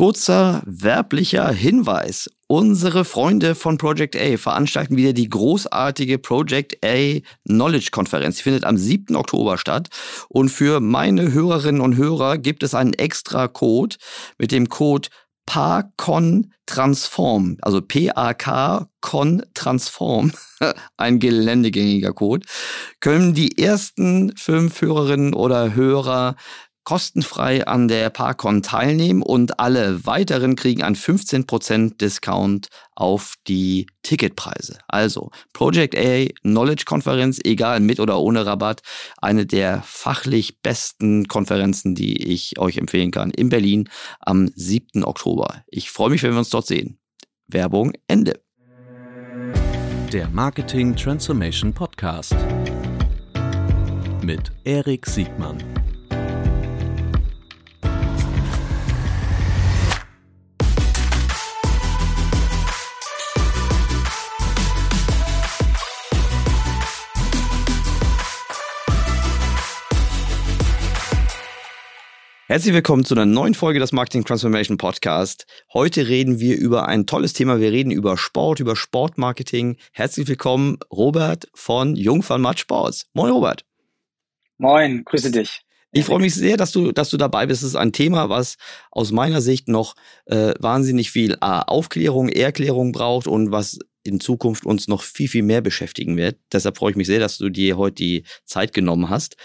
Kurzer werblicher Hinweis. Unsere Freunde von Project A veranstalten wieder die großartige Project A Knowledge Konferenz. Die findet am 7. Oktober statt. Und für meine Hörerinnen und Hörer gibt es einen extra Code mit dem Code PACON Transform, also P-A-K Con Transform, ein geländegängiger Code, können die ersten fünf Hörerinnen oder Hörer kostenfrei an der Parkon teilnehmen und alle weiteren kriegen einen 15% Discount auf die Ticketpreise. Also Project A Knowledge Konferenz, egal mit oder ohne Rabatt, eine der fachlich besten Konferenzen, die ich euch empfehlen kann in Berlin am 7. Oktober. Ich freue mich, wenn wir uns dort sehen. Werbung Ende. Der Marketing Transformation Podcast mit Erik Siegmann. Herzlich willkommen zu einer neuen Folge des Marketing Transformation Podcast. Heute reden wir über ein tolles Thema. Wir reden über Sport, über Sportmarketing. Herzlich willkommen, Robert von Jung von Matt Sports. Moin, Robert. Moin, grüße dich. Ich freue mich sehr, dass du, dass du dabei bist. Es ist ein Thema, was aus meiner Sicht noch äh, wahnsinnig viel A, Aufklärung, Erklärung braucht und was in Zukunft uns noch viel, viel mehr beschäftigen wird. Deshalb freue ich mich sehr, dass du dir heute die Zeit genommen hast.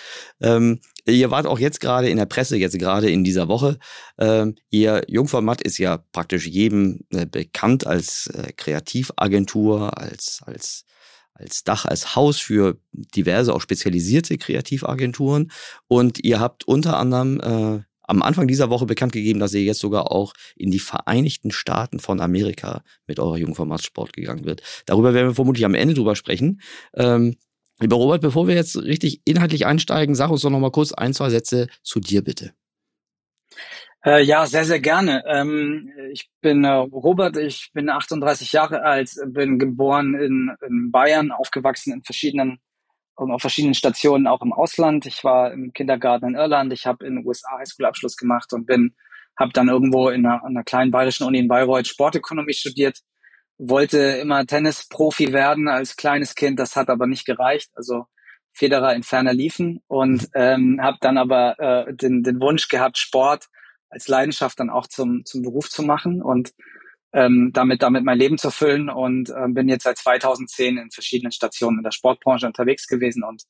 Ähm, Ihr wart auch jetzt gerade in der Presse, jetzt gerade in dieser Woche. Ähm, ihr Jungformat ist ja praktisch jedem äh, bekannt als äh, Kreativagentur, als, als, als Dach, als Haus für diverse, auch spezialisierte Kreativagenturen. Und ihr habt unter anderem äh, am Anfang dieser Woche bekannt gegeben, dass ihr jetzt sogar auch in die Vereinigten Staaten von Amerika mit eurer Jungformatsport gegangen wird. Darüber werden wir vermutlich am Ende drüber sprechen. Ähm, Lieber Robert, bevor wir jetzt richtig inhaltlich einsteigen, sag uns doch noch mal kurz ein, zwei Sätze zu dir bitte. Äh, ja, sehr, sehr gerne. Ähm, ich bin äh, Robert, ich bin 38 Jahre alt, bin geboren in, in Bayern, aufgewachsen in verschiedenen auf verschiedenen Stationen auch im Ausland. Ich war im Kindergarten in Irland, ich habe in den USA Highschool-Abschluss gemacht und bin, habe dann irgendwo in einer, einer kleinen bayerischen Uni in Bayreuth Sportökonomie studiert wollte immer Tennisprofi werden als kleines Kind, das hat aber nicht gereicht. Also Federer in ferner liefen und ähm, habe dann aber äh, den, den Wunsch gehabt, Sport als Leidenschaft dann auch zum, zum Beruf zu machen und ähm, damit damit mein Leben zu füllen und ähm, bin jetzt seit 2010 in verschiedenen Stationen in der Sportbranche unterwegs gewesen und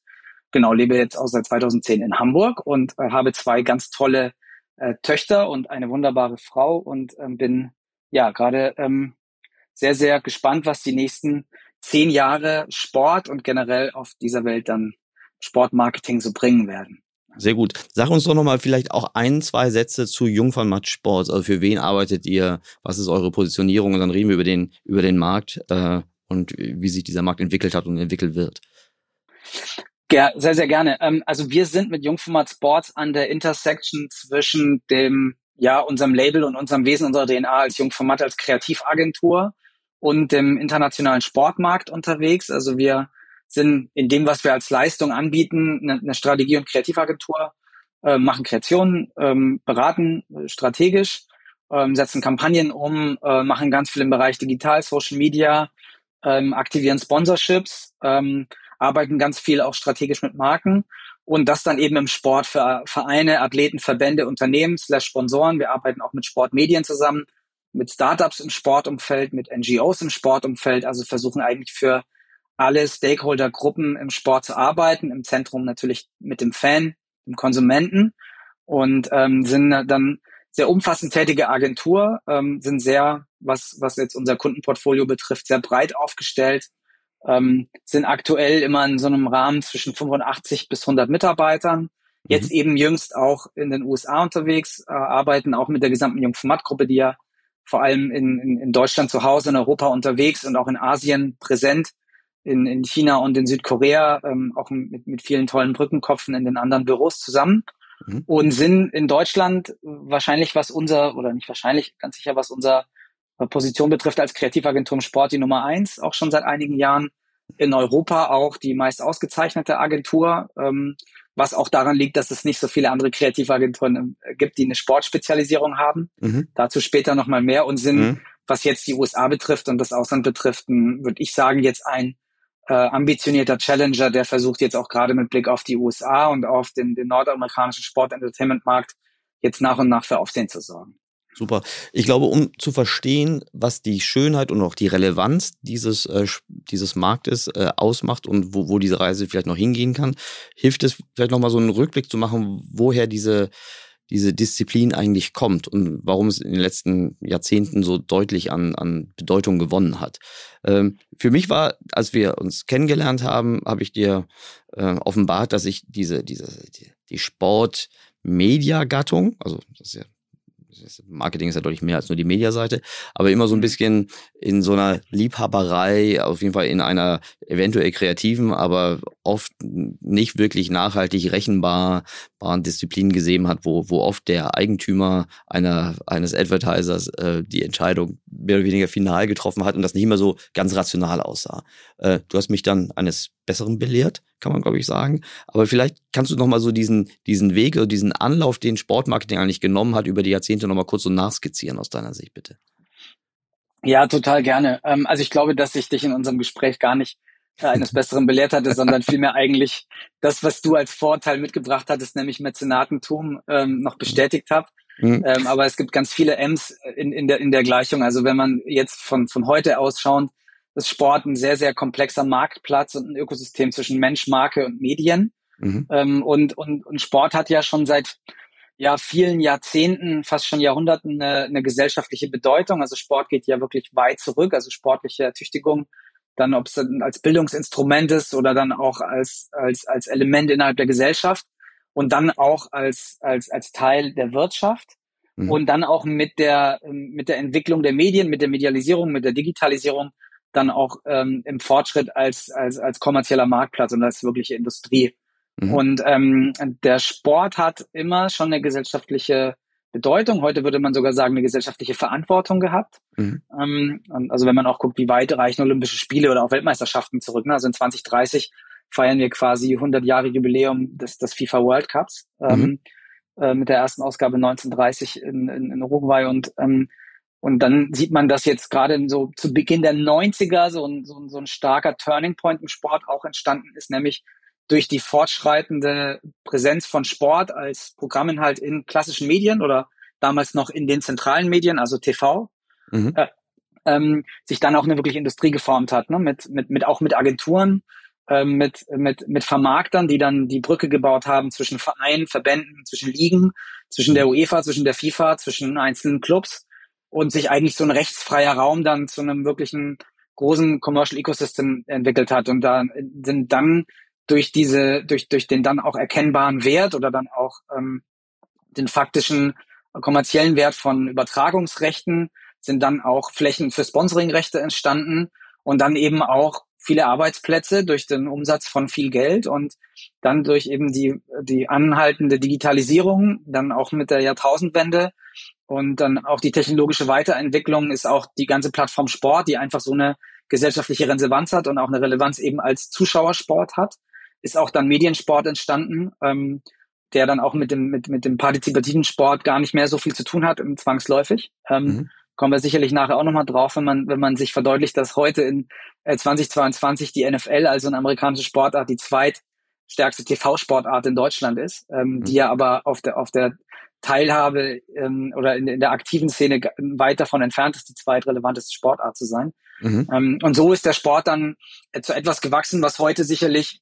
genau lebe jetzt auch seit 2010 in Hamburg und äh, habe zwei ganz tolle äh, Töchter und eine wunderbare Frau und ähm, bin ja gerade ähm, sehr, sehr gespannt, was die nächsten zehn Jahre Sport und generell auf dieser Welt dann Sportmarketing so bringen werden. Sehr gut. Sag uns doch nochmal vielleicht auch ein, zwei Sätze zu Jungfernmatt Sports. Also für wen arbeitet ihr? Was ist eure Positionierung? Und dann reden wir über den, über den Markt äh, und wie sich dieser Markt entwickelt hat und entwickelt wird. Ja, sehr, sehr gerne. Ähm, also wir sind mit Jungformat Sports an der Intersection zwischen dem, ja, unserem Label und unserem Wesen, unserer DNA als Jungformat, als Kreativagentur und im internationalen Sportmarkt unterwegs. Also wir sind in dem, was wir als Leistung anbieten, eine, eine Strategie- und Kreativagentur, äh, machen Kreationen, ähm, beraten äh, strategisch, ähm, setzen Kampagnen um, äh, machen ganz viel im Bereich Digital, Social Media, ähm, aktivieren Sponsorships, ähm, arbeiten ganz viel auch strategisch mit Marken und das dann eben im Sport für Vereine, Athleten, Verbände, Unternehmen, slash Sponsoren. Wir arbeiten auch mit Sportmedien zusammen, mit Startups im Sportumfeld, mit NGOs im Sportumfeld, also versuchen eigentlich für alle Stakeholder-Gruppen im Sport zu arbeiten, im Zentrum natürlich mit dem Fan, dem Konsumenten und ähm, sind dann sehr umfassend tätige Agentur, ähm, sind sehr, was, was jetzt unser Kundenportfolio betrifft, sehr breit aufgestellt, ähm, sind aktuell immer in so einem Rahmen zwischen 85 bis 100 Mitarbeitern, jetzt mhm. eben jüngst auch in den USA unterwegs, äh, arbeiten auch mit der gesamten Jungformat-Gruppe, die ja vor allem in, in, in Deutschland zu Hause, in Europa unterwegs und auch in Asien präsent, in, in China und in Südkorea, ähm, auch mit, mit vielen tollen Brückenkopfen in den anderen Büros zusammen mhm. und sind in Deutschland wahrscheinlich, was unser, oder nicht wahrscheinlich, ganz sicher, was unser Position betrifft, als Kreativagentur im Sport die Nummer eins, auch schon seit einigen Jahren. In Europa auch die meist ausgezeichnete Agentur, ähm, was auch daran liegt, dass es nicht so viele andere Kreativagenturen äh, gibt, die eine Sportspezialisierung haben. Mhm. Dazu später nochmal mehr und sind, mhm. was jetzt die USA betrifft und das Ausland betrifft, würde ich sagen, jetzt ein äh, ambitionierter Challenger, der versucht jetzt auch gerade mit Blick auf die USA und auf den, den nordamerikanischen Sport-Entertainment-Markt jetzt nach und nach für Aufsehen zu sorgen. Super. Ich glaube, um zu verstehen, was die Schönheit und auch die Relevanz dieses, äh, dieses Marktes äh, ausmacht und wo, wo diese Reise vielleicht noch hingehen kann, hilft es vielleicht nochmal so einen Rückblick zu machen, woher diese, diese Disziplin eigentlich kommt und warum es in den letzten Jahrzehnten so deutlich an, an Bedeutung gewonnen hat. Ähm, für mich war, als wir uns kennengelernt haben, habe ich dir äh, offenbart, dass ich diese, diese, die, die Sport-Media-Gattung, also das ist ja Marketing ist ja deutlich mehr als nur die Mediaseite, aber immer so ein mhm. bisschen in so einer Liebhaberei, auf jeden Fall in einer eventuell kreativen, aber oft nicht wirklich nachhaltig rechenbaren Disziplin gesehen hat, wo, wo oft der Eigentümer einer, eines Advertisers äh, die Entscheidung mehr oder weniger final getroffen hat und das nicht immer so ganz rational aussah. Äh, du hast mich dann eines Besseren belehrt, kann man glaube ich sagen. Aber vielleicht kannst du noch mal so diesen, diesen Weg oder diesen Anlauf, den Sportmarketing eigentlich genommen hat, über die Jahrzehnte noch mal kurz so nachskizzieren aus deiner Sicht, bitte. Ja, total gerne. Ähm, also ich glaube, dass ich dich in unserem Gespräch gar nicht äh, eines Besseren belehrt hatte, sondern vielmehr eigentlich das, was du als Vorteil mitgebracht hattest, nämlich Mäzenatentum, ähm, noch bestätigt habe. Mhm. Ähm, aber es gibt ganz viele M's in, in, der, in der Gleichung. Also wenn man jetzt von, von heute aus schaut, ist Sport ein sehr, sehr komplexer Marktplatz und ein Ökosystem zwischen Mensch, Marke und Medien. Mhm. Ähm, und, und, und Sport hat ja schon seit ja, vielen Jahrzehnten, fast schon Jahrhunderten eine, eine gesellschaftliche Bedeutung. Also Sport geht ja wirklich weit zurück, also sportliche Ertüchtigung, dann ob es als Bildungsinstrument ist oder dann auch als, als, als Element innerhalb der Gesellschaft und dann auch als, als, als Teil der Wirtschaft. Mhm. Und dann auch mit der, mit der Entwicklung der Medien, mit der Medialisierung, mit der Digitalisierung dann auch ähm, im Fortschritt als, als, als kommerzieller Marktplatz und als wirkliche Industrie. Mhm. Und ähm, der Sport hat immer schon eine gesellschaftliche Bedeutung. Heute würde man sogar sagen, eine gesellschaftliche Verantwortung gehabt. Mhm. Ähm, also wenn man auch guckt, wie weit reichen Olympische Spiele oder auch Weltmeisterschaften zurück. Ne? Also in 2030 feiern wir quasi 100 Jahre Jubiläum des, des FIFA World Cups ähm, mhm. äh, mit der ersten Ausgabe 1930 in, in, in Uruguay und ähm, und dann sieht man, dass jetzt gerade so zu Beginn der 90er so ein, so, ein, so ein starker Turning Point im Sport auch entstanden ist, nämlich durch die fortschreitende Präsenz von Sport als Programminhalt in klassischen Medien oder damals noch in den zentralen Medien, also TV, mhm. äh, ähm, sich dann auch eine wirkliche Industrie geformt hat, ne? mit, mit, mit auch mit Agenturen, ähm, mit, mit, mit Vermarktern, die dann die Brücke gebaut haben zwischen Vereinen, Verbänden, zwischen Ligen, zwischen der UEFA, zwischen der FIFA, zwischen einzelnen Clubs und sich eigentlich so ein rechtsfreier Raum dann zu einem wirklichen großen Commercial Ecosystem entwickelt hat. Und da sind dann durch diese, durch, durch den dann auch erkennbaren Wert oder dann auch ähm, den faktischen kommerziellen Wert von Übertragungsrechten sind dann auch Flächen für Sponsoringrechte entstanden und dann eben auch viele Arbeitsplätze durch den Umsatz von viel Geld und dann durch eben die, die anhaltende Digitalisierung, dann auch mit der Jahrtausendwende und dann auch die technologische Weiterentwicklung ist auch die ganze Plattform Sport, die einfach so eine gesellschaftliche Relevanz hat und auch eine Relevanz eben als Zuschauersport hat. Ist auch dann Mediensport entstanden, ähm, der dann auch mit dem, mit, mit dem partizipativen Sport gar nicht mehr so viel zu tun hat, zwangsläufig. Ähm, mhm. Kommen wir sicherlich nachher auch nochmal drauf, wenn man, wenn man sich verdeutlicht, dass heute in äh, 2022 die NFL, also eine amerikanische Sportart, die zweitstärkste TV-Sportart in Deutschland ist, ähm, mhm. die ja aber auf der, auf der Teilhabe ähm, oder in, in, der aktiven Szene weit davon entfernt ist, die zweitrelevanteste Sportart zu sein. Mhm. Ähm, und so ist der Sport dann zu etwas gewachsen, was heute sicherlich,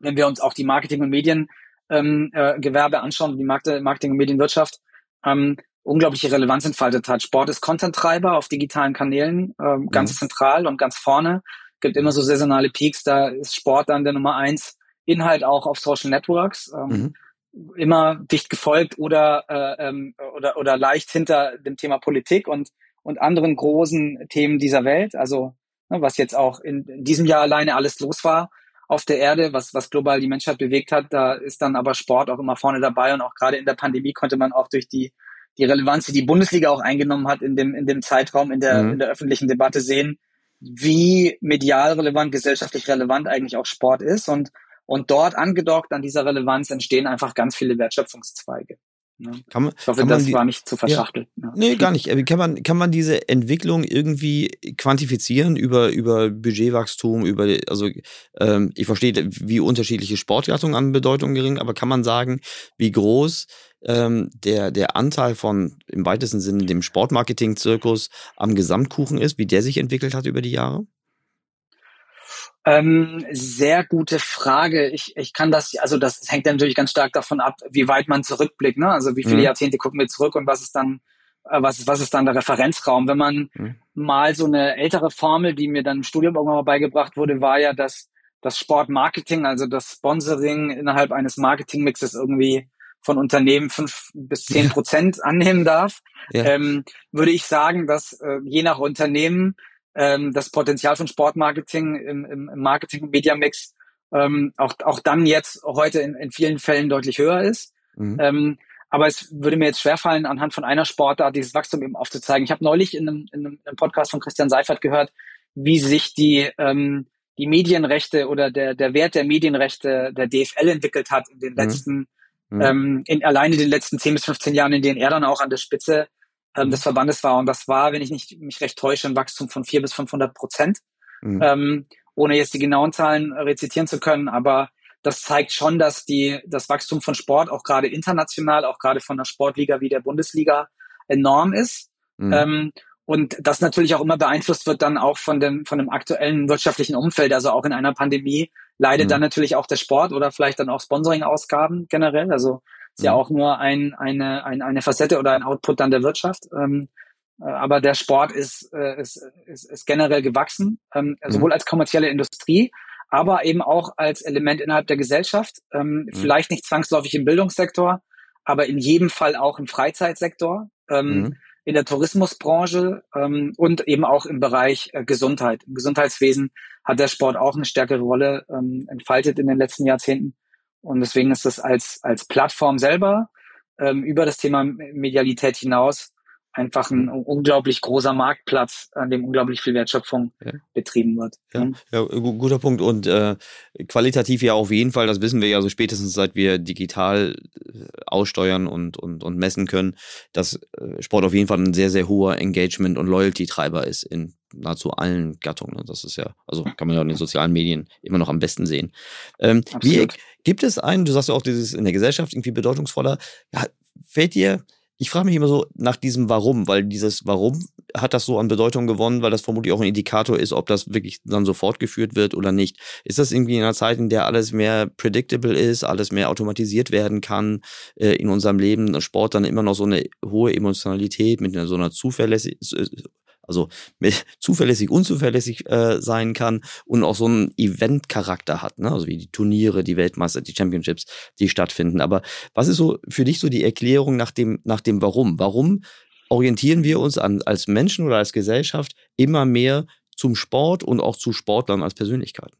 wenn wir uns auch die Marketing- und Mediengewerbe äh, anschauen, die Markt Marketing- und Medienwirtschaft, ähm, unglaubliche Relevanz entfaltet hat. Sport ist Content-Treiber auf digitalen Kanälen, ähm, ganz mhm. zentral und ganz vorne. Gibt immer so saisonale Peaks, da ist Sport dann der Nummer eins. Inhalt auch auf Social Networks. Ähm, mhm immer dicht gefolgt oder, äh, ähm, oder, oder leicht hinter dem Thema Politik und, und anderen großen Themen dieser Welt. Also ne, was jetzt auch in, in diesem Jahr alleine alles los war auf der Erde, was, was global die Menschheit bewegt hat, da ist dann aber Sport auch immer vorne dabei und auch gerade in der Pandemie konnte man auch durch die, die Relevanz, die die Bundesliga auch eingenommen hat in dem, in dem Zeitraum in der, mhm. in der öffentlichen Debatte sehen, wie medial relevant, gesellschaftlich relevant eigentlich auch Sport ist und Und dort angedockt an dieser Relevanz entstehen einfach ganz viele Wertschöpfungszweige. Ja. Kann man, ich hoffe, kann man das die, war nicht zu verschachtelt. Ja. Nee, gar nicht. Kann man, kann man diese Entwicklung irgendwie quantifizieren über, über Budgetwachstum, über, also ähm, ich verstehe, wie unterschiedliche Sportgattungen an Bedeutung gering, aber kann man sagen, wie groß ähm, der, der Anteil von im weitesten Sinne dem Sportmarketing-Zirkus am Gesamtkuchen ist, wie der sich entwickelt hat über die Jahre? Ähm, sehr gute Frage. Ich, ich kann das, also das hängt natürlich ganz stark davon ab, wie weit man zurückblickt. Ne? Also wie viele mhm. Jahrzehnte gucken wir zurück und was ist dann, äh, was ist, was ist dann der Referenzraum? Wenn man mhm. mal so eine ältere Formel, die mir dann im Studium irgendwann mal beigebracht wurde, war ja, dass das Sportmarketing, also das Sponsoring innerhalb eines Marketingmixes irgendwie von Unternehmen fünf bis zehn Prozent annehmen darf, ja. ähm, würde ich sagen, dass äh, je nach Unternehmen ähm, das Potenzial von Sportmarketing im, im, Marketing- und Media-Mix ähm, auch, auch dann jetzt heute in, in vielen Fällen deutlich höher ist. Mhm. Ähm, aber es würde mir jetzt schwerfallen, anhand von einer Sportart dieses Wachstum eben aufzuzeigen. Ich habe neulich in einem, in einem Podcast von Christian Seifert gehört, wie sich die, ähm, die Medienrechte oder der, der Wert der Medienrechte der DFL entwickelt hat in den mhm. letzten, mhm. ähm, in alleine den letzten 10 bis 15 Jahren, in denen er dann auch an der Spitze ähm, des Verbandes war. Und das war, wenn ich nicht mich recht täusche, ein Wachstum von vier bis 500 Prozent. Mhm. Ähm, ohne jetzt die genauen Zahlen rezitieren zu können, aber das zeigt schon, dass die, das Wachstum von Sport auch gerade international, auch gerade von einer Sportliga wie der Bundesliga enorm ist. Mhm. Ähm, und das natürlich auch immer beeinflusst wird dann auch von dem, von dem aktuellen wirtschaftlichen Umfeld. Also auch in einer Pandemie leidet mhm. dann natürlich auch der Sport oder vielleicht dann auch Sponsoring-Ausgaben generell. Also ist mhm. ja auch nur ein, eine, ein, eine Facette oder ein Output dann der Wirtschaft. Ähm, äh, aber der Sport ist, äh, ist, ist, ist generell gewachsen, ähm, mhm. sowohl als kommerzielle Industrie, aber eben auch als Element innerhalb der Gesellschaft. Ähm, mhm. Vielleicht nicht zwangsläufig im Bildungssektor, aber in jedem Fall auch im Freizeitsektor, ähm, mhm. in der Tourismusbranche ähm, und eben auch im Bereich äh, Gesundheit. Im Gesundheitswesen hat der Sport auch eine stärkere Rolle ähm, entfaltet in den letzten Jahrzehnten. Und deswegen ist das als, als Plattform selber ähm, über das Thema Medialität hinaus einfach ein unglaublich großer Marktplatz, an dem unglaublich viel Wertschöpfung ja. betrieben wird. Ja, mhm. ja, guter Punkt. Und äh, qualitativ ja auf jeden Fall, das wissen wir ja so spätestens seit wir digital äh, aussteuern und, und, und messen können, dass äh, Sport auf jeden Fall ein sehr, sehr hoher Engagement- und Loyalty-Treiber ist in nahezu allen Gattungen. Das ist ja, also kann man ja in den sozialen Medien immer noch am besten sehen. Ähm, wie, gibt es einen, du sagst ja auch, dieses in der Gesellschaft irgendwie bedeutungsvoller, ja, fällt dir ich frage mich immer so nach diesem Warum, weil dieses Warum hat das so an Bedeutung gewonnen, weil das vermutlich auch ein Indikator ist, ob das wirklich dann so fortgeführt wird oder nicht. Ist das irgendwie in einer Zeit, in der alles mehr predictable ist, alles mehr automatisiert werden kann äh, in unserem Leben, Sport dann immer noch so eine hohe Emotionalität mit einer, so einer zuverlässig, also zuverlässig, unzuverlässig äh, sein kann und auch so einen Event-Charakter hat, ne? also wie die Turniere, die Weltmeister, die Championships, die stattfinden. Aber was ist so für dich so die Erklärung nach dem, nach dem Warum? Warum orientieren wir uns an, als Menschen oder als Gesellschaft immer mehr zum Sport und auch zu Sportlern als Persönlichkeiten?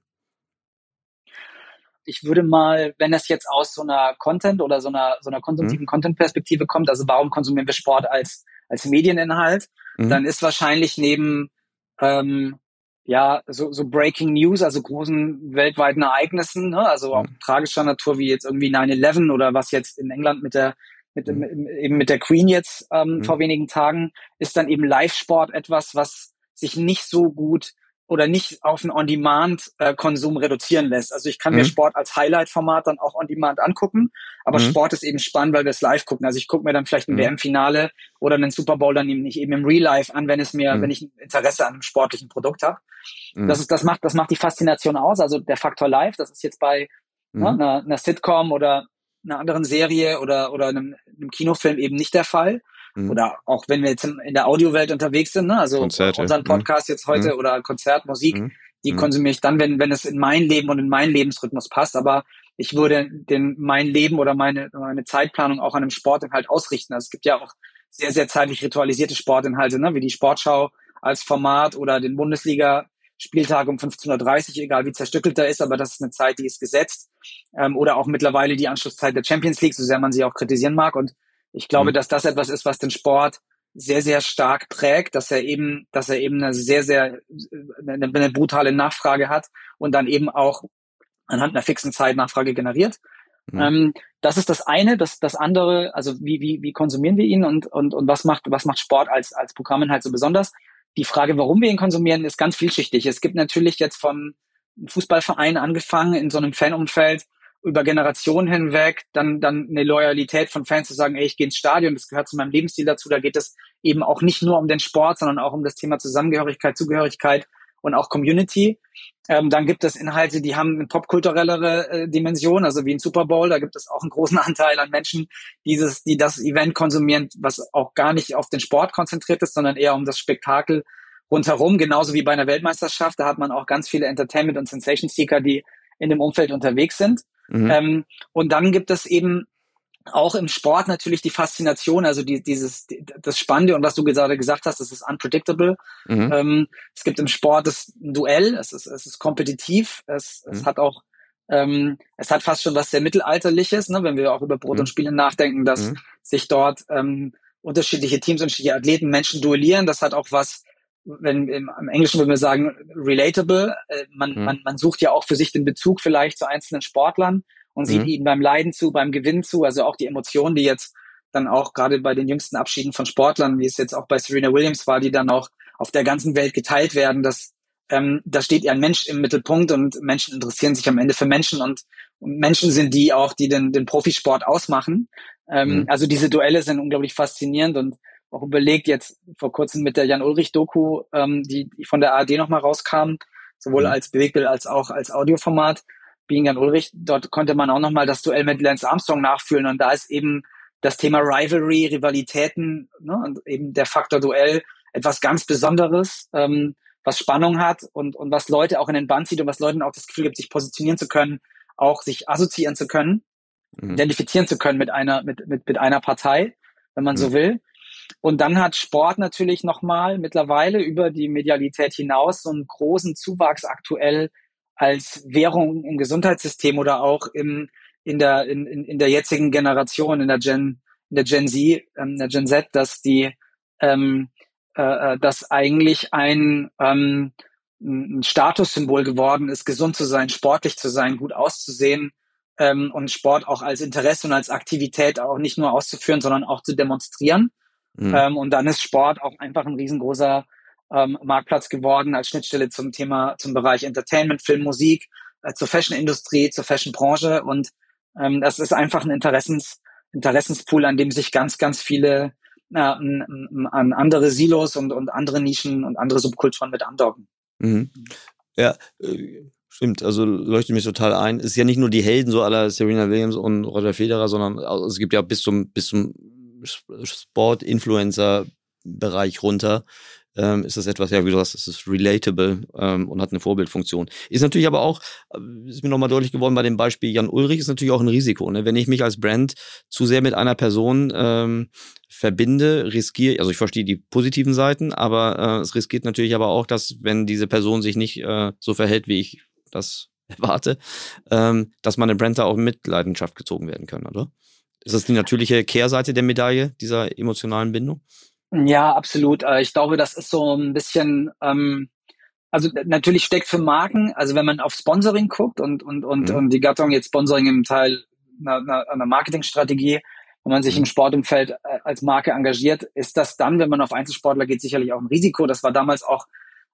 ich würde mal, wenn das jetzt aus so einer Content oder so einer, so einer konsumtiven mhm. Content-Perspektive kommt, also warum konsumieren wir Sport als, als Medieninhalt, mhm. dann ist wahrscheinlich neben ähm, ja so, so Breaking News, also großen weltweiten Ereignissen, ne? also auch mhm. tragischer Natur wie jetzt irgendwie 9/11 oder was jetzt in England mit der mit, mhm. eben mit der Queen jetzt ähm, mhm. vor wenigen Tagen, ist dann eben Live-Sport etwas, was sich nicht so gut oder nicht auf einen On-Demand-Konsum reduzieren lässt. Also ich kann mhm. mir Sport als Highlight-Format dann auch On-Demand angucken, aber mhm. Sport ist eben spannend, weil wir es live gucken. Also ich gucke mir dann vielleicht ein mhm. WM-Finale oder einen Super Bowl dann eben nicht eben im Real Life an, wenn es mir, mhm. wenn ich ein Interesse an einem sportlichen Produkt habe. Mhm. Das ist, das macht, das macht die Faszination aus. Also der Faktor Live, das ist jetzt bei ne, mhm. einer, einer Sitcom oder einer anderen Serie oder, oder einem, einem Kinofilm eben nicht der Fall. Mhm. Oder auch wenn wir jetzt in der Audiowelt unterwegs sind, ne? also Konzerte. unseren mhm. Podcast jetzt heute mhm. oder Konzert, Musik, mhm. die mhm. konsumiere ich dann, wenn, wenn es in mein Leben und in meinen Lebensrhythmus passt. Aber ich würde den, mein Leben oder meine, meine Zeitplanung auch an einem Sportinhalt ausrichten. Also es gibt ja auch sehr, sehr zeitlich ritualisierte Sportinhalte, ne? wie die Sportschau als Format oder den Bundesliga Spieltag um 15.30 Uhr, egal wie zerstückelt er ist, aber das ist eine Zeit, die ist gesetzt. Ähm, oder auch mittlerweile die Anschlusszeit der Champions League, so sehr man sie auch kritisieren mag. Und ich glaube, mhm. dass das etwas ist, was den Sport sehr, sehr stark prägt, dass er eben, dass er eben eine sehr, sehr, eine, eine brutale Nachfrage hat und dann eben auch anhand einer fixen Zeit Nachfrage generiert. Mhm. Ähm, das ist das eine. Das, das andere, also wie, wie, wie konsumieren wir ihn und, und, und was macht, was macht Sport als, als Programminhalt so besonders? Die Frage, warum wir ihn konsumieren, ist ganz vielschichtig. Es gibt natürlich jetzt von Fußballvereinen angefangen in so einem Fanumfeld über Generationen hinweg, dann, dann eine Loyalität von Fans zu sagen, ey, ich gehe ins Stadion, das gehört zu meinem Lebensstil dazu. Da geht es eben auch nicht nur um den Sport, sondern auch um das Thema Zusammengehörigkeit, Zugehörigkeit und auch Community. Ähm, dann gibt es Inhalte, die haben eine popkulturellere äh, Dimension, also wie ein Super Bowl. Da gibt es auch einen großen Anteil an Menschen, dieses, die das Event konsumieren, was auch gar nicht auf den Sport konzentriert ist, sondern eher um das Spektakel rundherum. Genauso wie bei einer Weltmeisterschaft. Da hat man auch ganz viele Entertainment- und Sensation-Seeker, die in dem Umfeld unterwegs sind. Mhm. Ähm, und dann gibt es eben auch im Sport natürlich die Faszination, also die, dieses, das Spannende und was du gerade gesagt hast, das ist unpredictable. Mhm. Ähm, es gibt im Sport das Duell, es ist, es ist kompetitiv, es, mhm. es hat auch, ähm, es hat fast schon was sehr mittelalterliches, ne, wenn wir auch über Brot mhm. und Spiele nachdenken, dass mhm. sich dort ähm, unterschiedliche Teams, unterschiedliche Athleten, Menschen duellieren. Das hat auch was, wenn im, im Englischen würden wir sagen, relatable. Äh, man, mhm. man, man sucht ja auch für sich den Bezug vielleicht zu einzelnen Sportlern und sieht mhm. ihnen beim Leiden zu, beim Gewinn zu, also auch die Emotionen, die jetzt dann auch gerade bei den jüngsten Abschieden von Sportlern, wie es jetzt auch bei Serena Williams war, die dann auch auf der ganzen Welt geteilt werden, dass ähm, da steht ja ein Mensch im Mittelpunkt und Menschen interessieren sich am Ende für Menschen und, und Menschen sind die auch, die den, den Profisport ausmachen. Ähm, mhm. Also diese Duelle sind unglaublich faszinierend und auch überlegt jetzt vor kurzem mit der Jan-Ulrich-Doku, ähm, die, die von der ARD nochmal rauskam, sowohl mhm. als Bewegbild als auch als Audioformat, Being Jan Ulrich, dort konnte man auch nochmal das Duell mit Lance Armstrong nachfühlen und da ist eben das Thema Rivalry, Rivalitäten ne, und eben der Faktor Duell etwas ganz Besonderes, ähm, was Spannung hat und, und was Leute auch in den Band zieht und was Leuten auch das Gefühl gibt, sich positionieren zu können, auch sich assoziieren zu können, mhm. identifizieren zu können mit einer, mit, mit, mit einer Partei, wenn man mhm. so will. Und dann hat Sport natürlich nochmal mittlerweile über die Medialität hinaus so einen großen Zuwachs aktuell als Währung im Gesundheitssystem oder auch im, in, der, in, in der jetzigen Generation, in der Gen, in der Gen Z, ähm, der Gen Z, dass die, ähm, äh, äh, dass eigentlich ein, ähm, ein Statussymbol geworden ist, gesund zu sein, sportlich zu sein, gut auszusehen ähm, und Sport auch als Interesse und als Aktivität auch nicht nur auszuführen, sondern auch zu demonstrieren. Mhm. Ähm, und dann ist Sport auch einfach ein riesengroßer ähm, Marktplatz geworden als Schnittstelle zum Thema, zum Bereich Entertainment, Film, Musik, äh, zur Fashion-Industrie, zur Fashion-Branche. Und ähm, das ist einfach ein Interessens, Interessenspool, an dem sich ganz, ganz viele äh, an andere Silos und, und andere Nischen und andere Subkulturen mit andocken. Mhm. Ja, äh, stimmt. Also leuchtet mich total ein. Es ist ja nicht nur die Helden so aller Serena Williams und Roger Federer, sondern also es gibt ja bis zum, bis zum Sport-Influencer-Bereich runter ähm, ist das etwas, ja, wie du sagst, es ist relatable ähm, und hat eine Vorbildfunktion. Ist natürlich aber auch, äh, ist mir nochmal deutlich geworden bei dem Beispiel Jan Ulrich, ist natürlich auch ein Risiko. Ne? Wenn ich mich als Brand zu sehr mit einer Person ähm, verbinde, riskiere, also ich verstehe die positiven Seiten, aber äh, es riskiert natürlich aber auch, dass wenn diese Person sich nicht äh, so verhält, wie ich das erwarte, ähm, dass meine Brand da auch mit Leidenschaft gezogen werden kann, oder? Ist das die natürliche Kehrseite der Medaille dieser emotionalen Bindung? Ja, absolut. Äh, ich glaube, das ist so ein bisschen, ähm, also natürlich steckt für Marken, also wenn man auf Sponsoring guckt und, und, und, mhm. und die Gattung jetzt Sponsoring im Teil einer, einer Marketingstrategie, wenn man sich im mhm. Sportumfeld äh, als Marke engagiert, ist das dann, wenn man auf Einzelsportler geht, sicherlich auch ein Risiko. Das war damals auch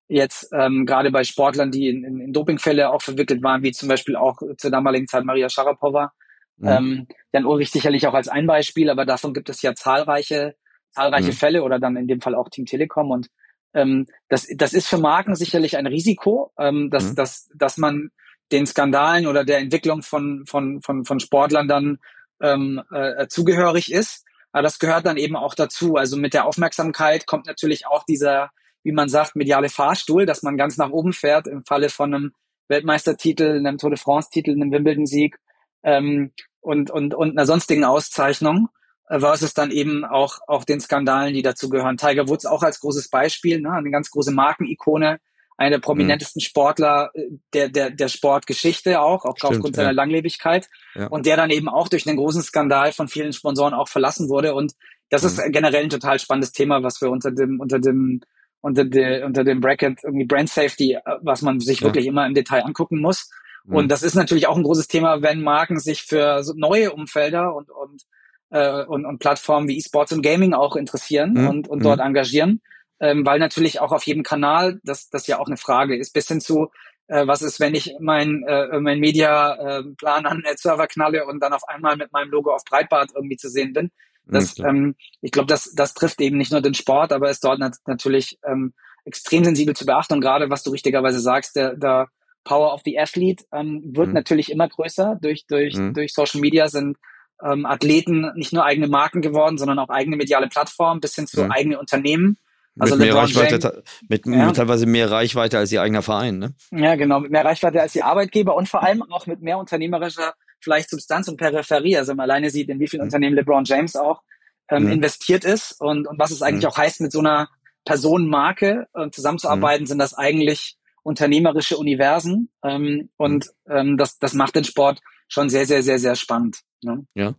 jetzt ähm, gerade bei Sportlern, die in, in, in Dopingfälle auch verwickelt waren, wie zum Beispiel auch zur damaligen Zeit Maria Sharapova. Mhm. Ähm, Jan Ulrich sicherlich auch als ein Beispiel, aber davon gibt es ja zahlreiche zahlreiche mhm. Fälle oder dann in dem Fall auch Team Telekom und ähm, das, das ist für Marken sicherlich ein Risiko, ähm, dass, mhm. dass, dass man den Skandalen oder der Entwicklung von, von, von, von Sportlern dann ähm, äh, zugehörig ist. Aber das gehört dann eben auch dazu. Also mit der Aufmerksamkeit kommt natürlich auch dieser, wie man sagt, mediale Fahrstuhl, dass man ganz nach oben fährt im Falle von einem Weltmeistertitel, einem Tour de France-Titel, einem Wimbledon-Sieg ähm, und, und, und einer sonstigen Auszeichnung versus dann eben auch, auch den Skandalen, die dazu gehören. Tiger Woods auch als großes Beispiel, ne, eine ganz große Markenikone, einer der prominentesten mhm. Sportler äh, der, der, der Sportgeschichte auch, auch Stimmt, aufgrund ja. seiner Langlebigkeit. Ja. Und der dann eben auch durch einen großen Skandal von vielen Sponsoren auch verlassen wurde. Und das mhm. ist generell ein total spannendes Thema, was wir unter dem, unter dem, unter, de, unter dem Bracket irgendwie Brand Safety, äh, was man sich ja. wirklich immer im Detail angucken muss. Mhm. Und das ist natürlich auch ein großes Thema, wenn Marken sich für so neue Umfelder und, und, äh, und, und Plattformen wie E-Sports und Gaming auch interessieren mhm. und, und dort mhm. engagieren. Ähm, weil natürlich auch auf jedem Kanal, das, das ja auch eine Frage ist, bis hin zu, äh, was ist, wenn ich mein, äh, mein Media-Plan äh, an den Server knalle und dann auf einmal mit meinem Logo auf Breitbart irgendwie zu sehen bin. Das, ja, ähm, ich glaube, das, das trifft eben nicht nur den Sport, aber ist dort nat natürlich ähm, extrem sensibel zu beachten. Und gerade, was du richtigerweise sagst, der, der Power of the Athlete ähm, wird mhm. natürlich immer größer. Durch, durch, mhm. durch Social Media sind ähm, Athleten nicht nur eigene Marken geworden, sondern auch eigene mediale Plattformen bis hin zu mhm. eigene Unternehmen. Also mit, mehr Reichweite, mit, ja. mit, teilweise mehr Reichweite als ihr eigener Verein, ne? Ja, genau, mit mehr Reichweite als die Arbeitgeber und vor allem auch mit mehr unternehmerischer vielleicht Substanz und Peripherie. Also man alleine sieht, in wie vielen mhm. Unternehmen LeBron James auch ähm, mhm. investiert ist und, und was es eigentlich mhm. auch heißt, mit so einer Personenmarke äh, zusammenzuarbeiten, sind das eigentlich unternehmerische Universen. Ähm, und ähm, das, das macht den Sport schon sehr, sehr, sehr, sehr spannend. Ne? Ja.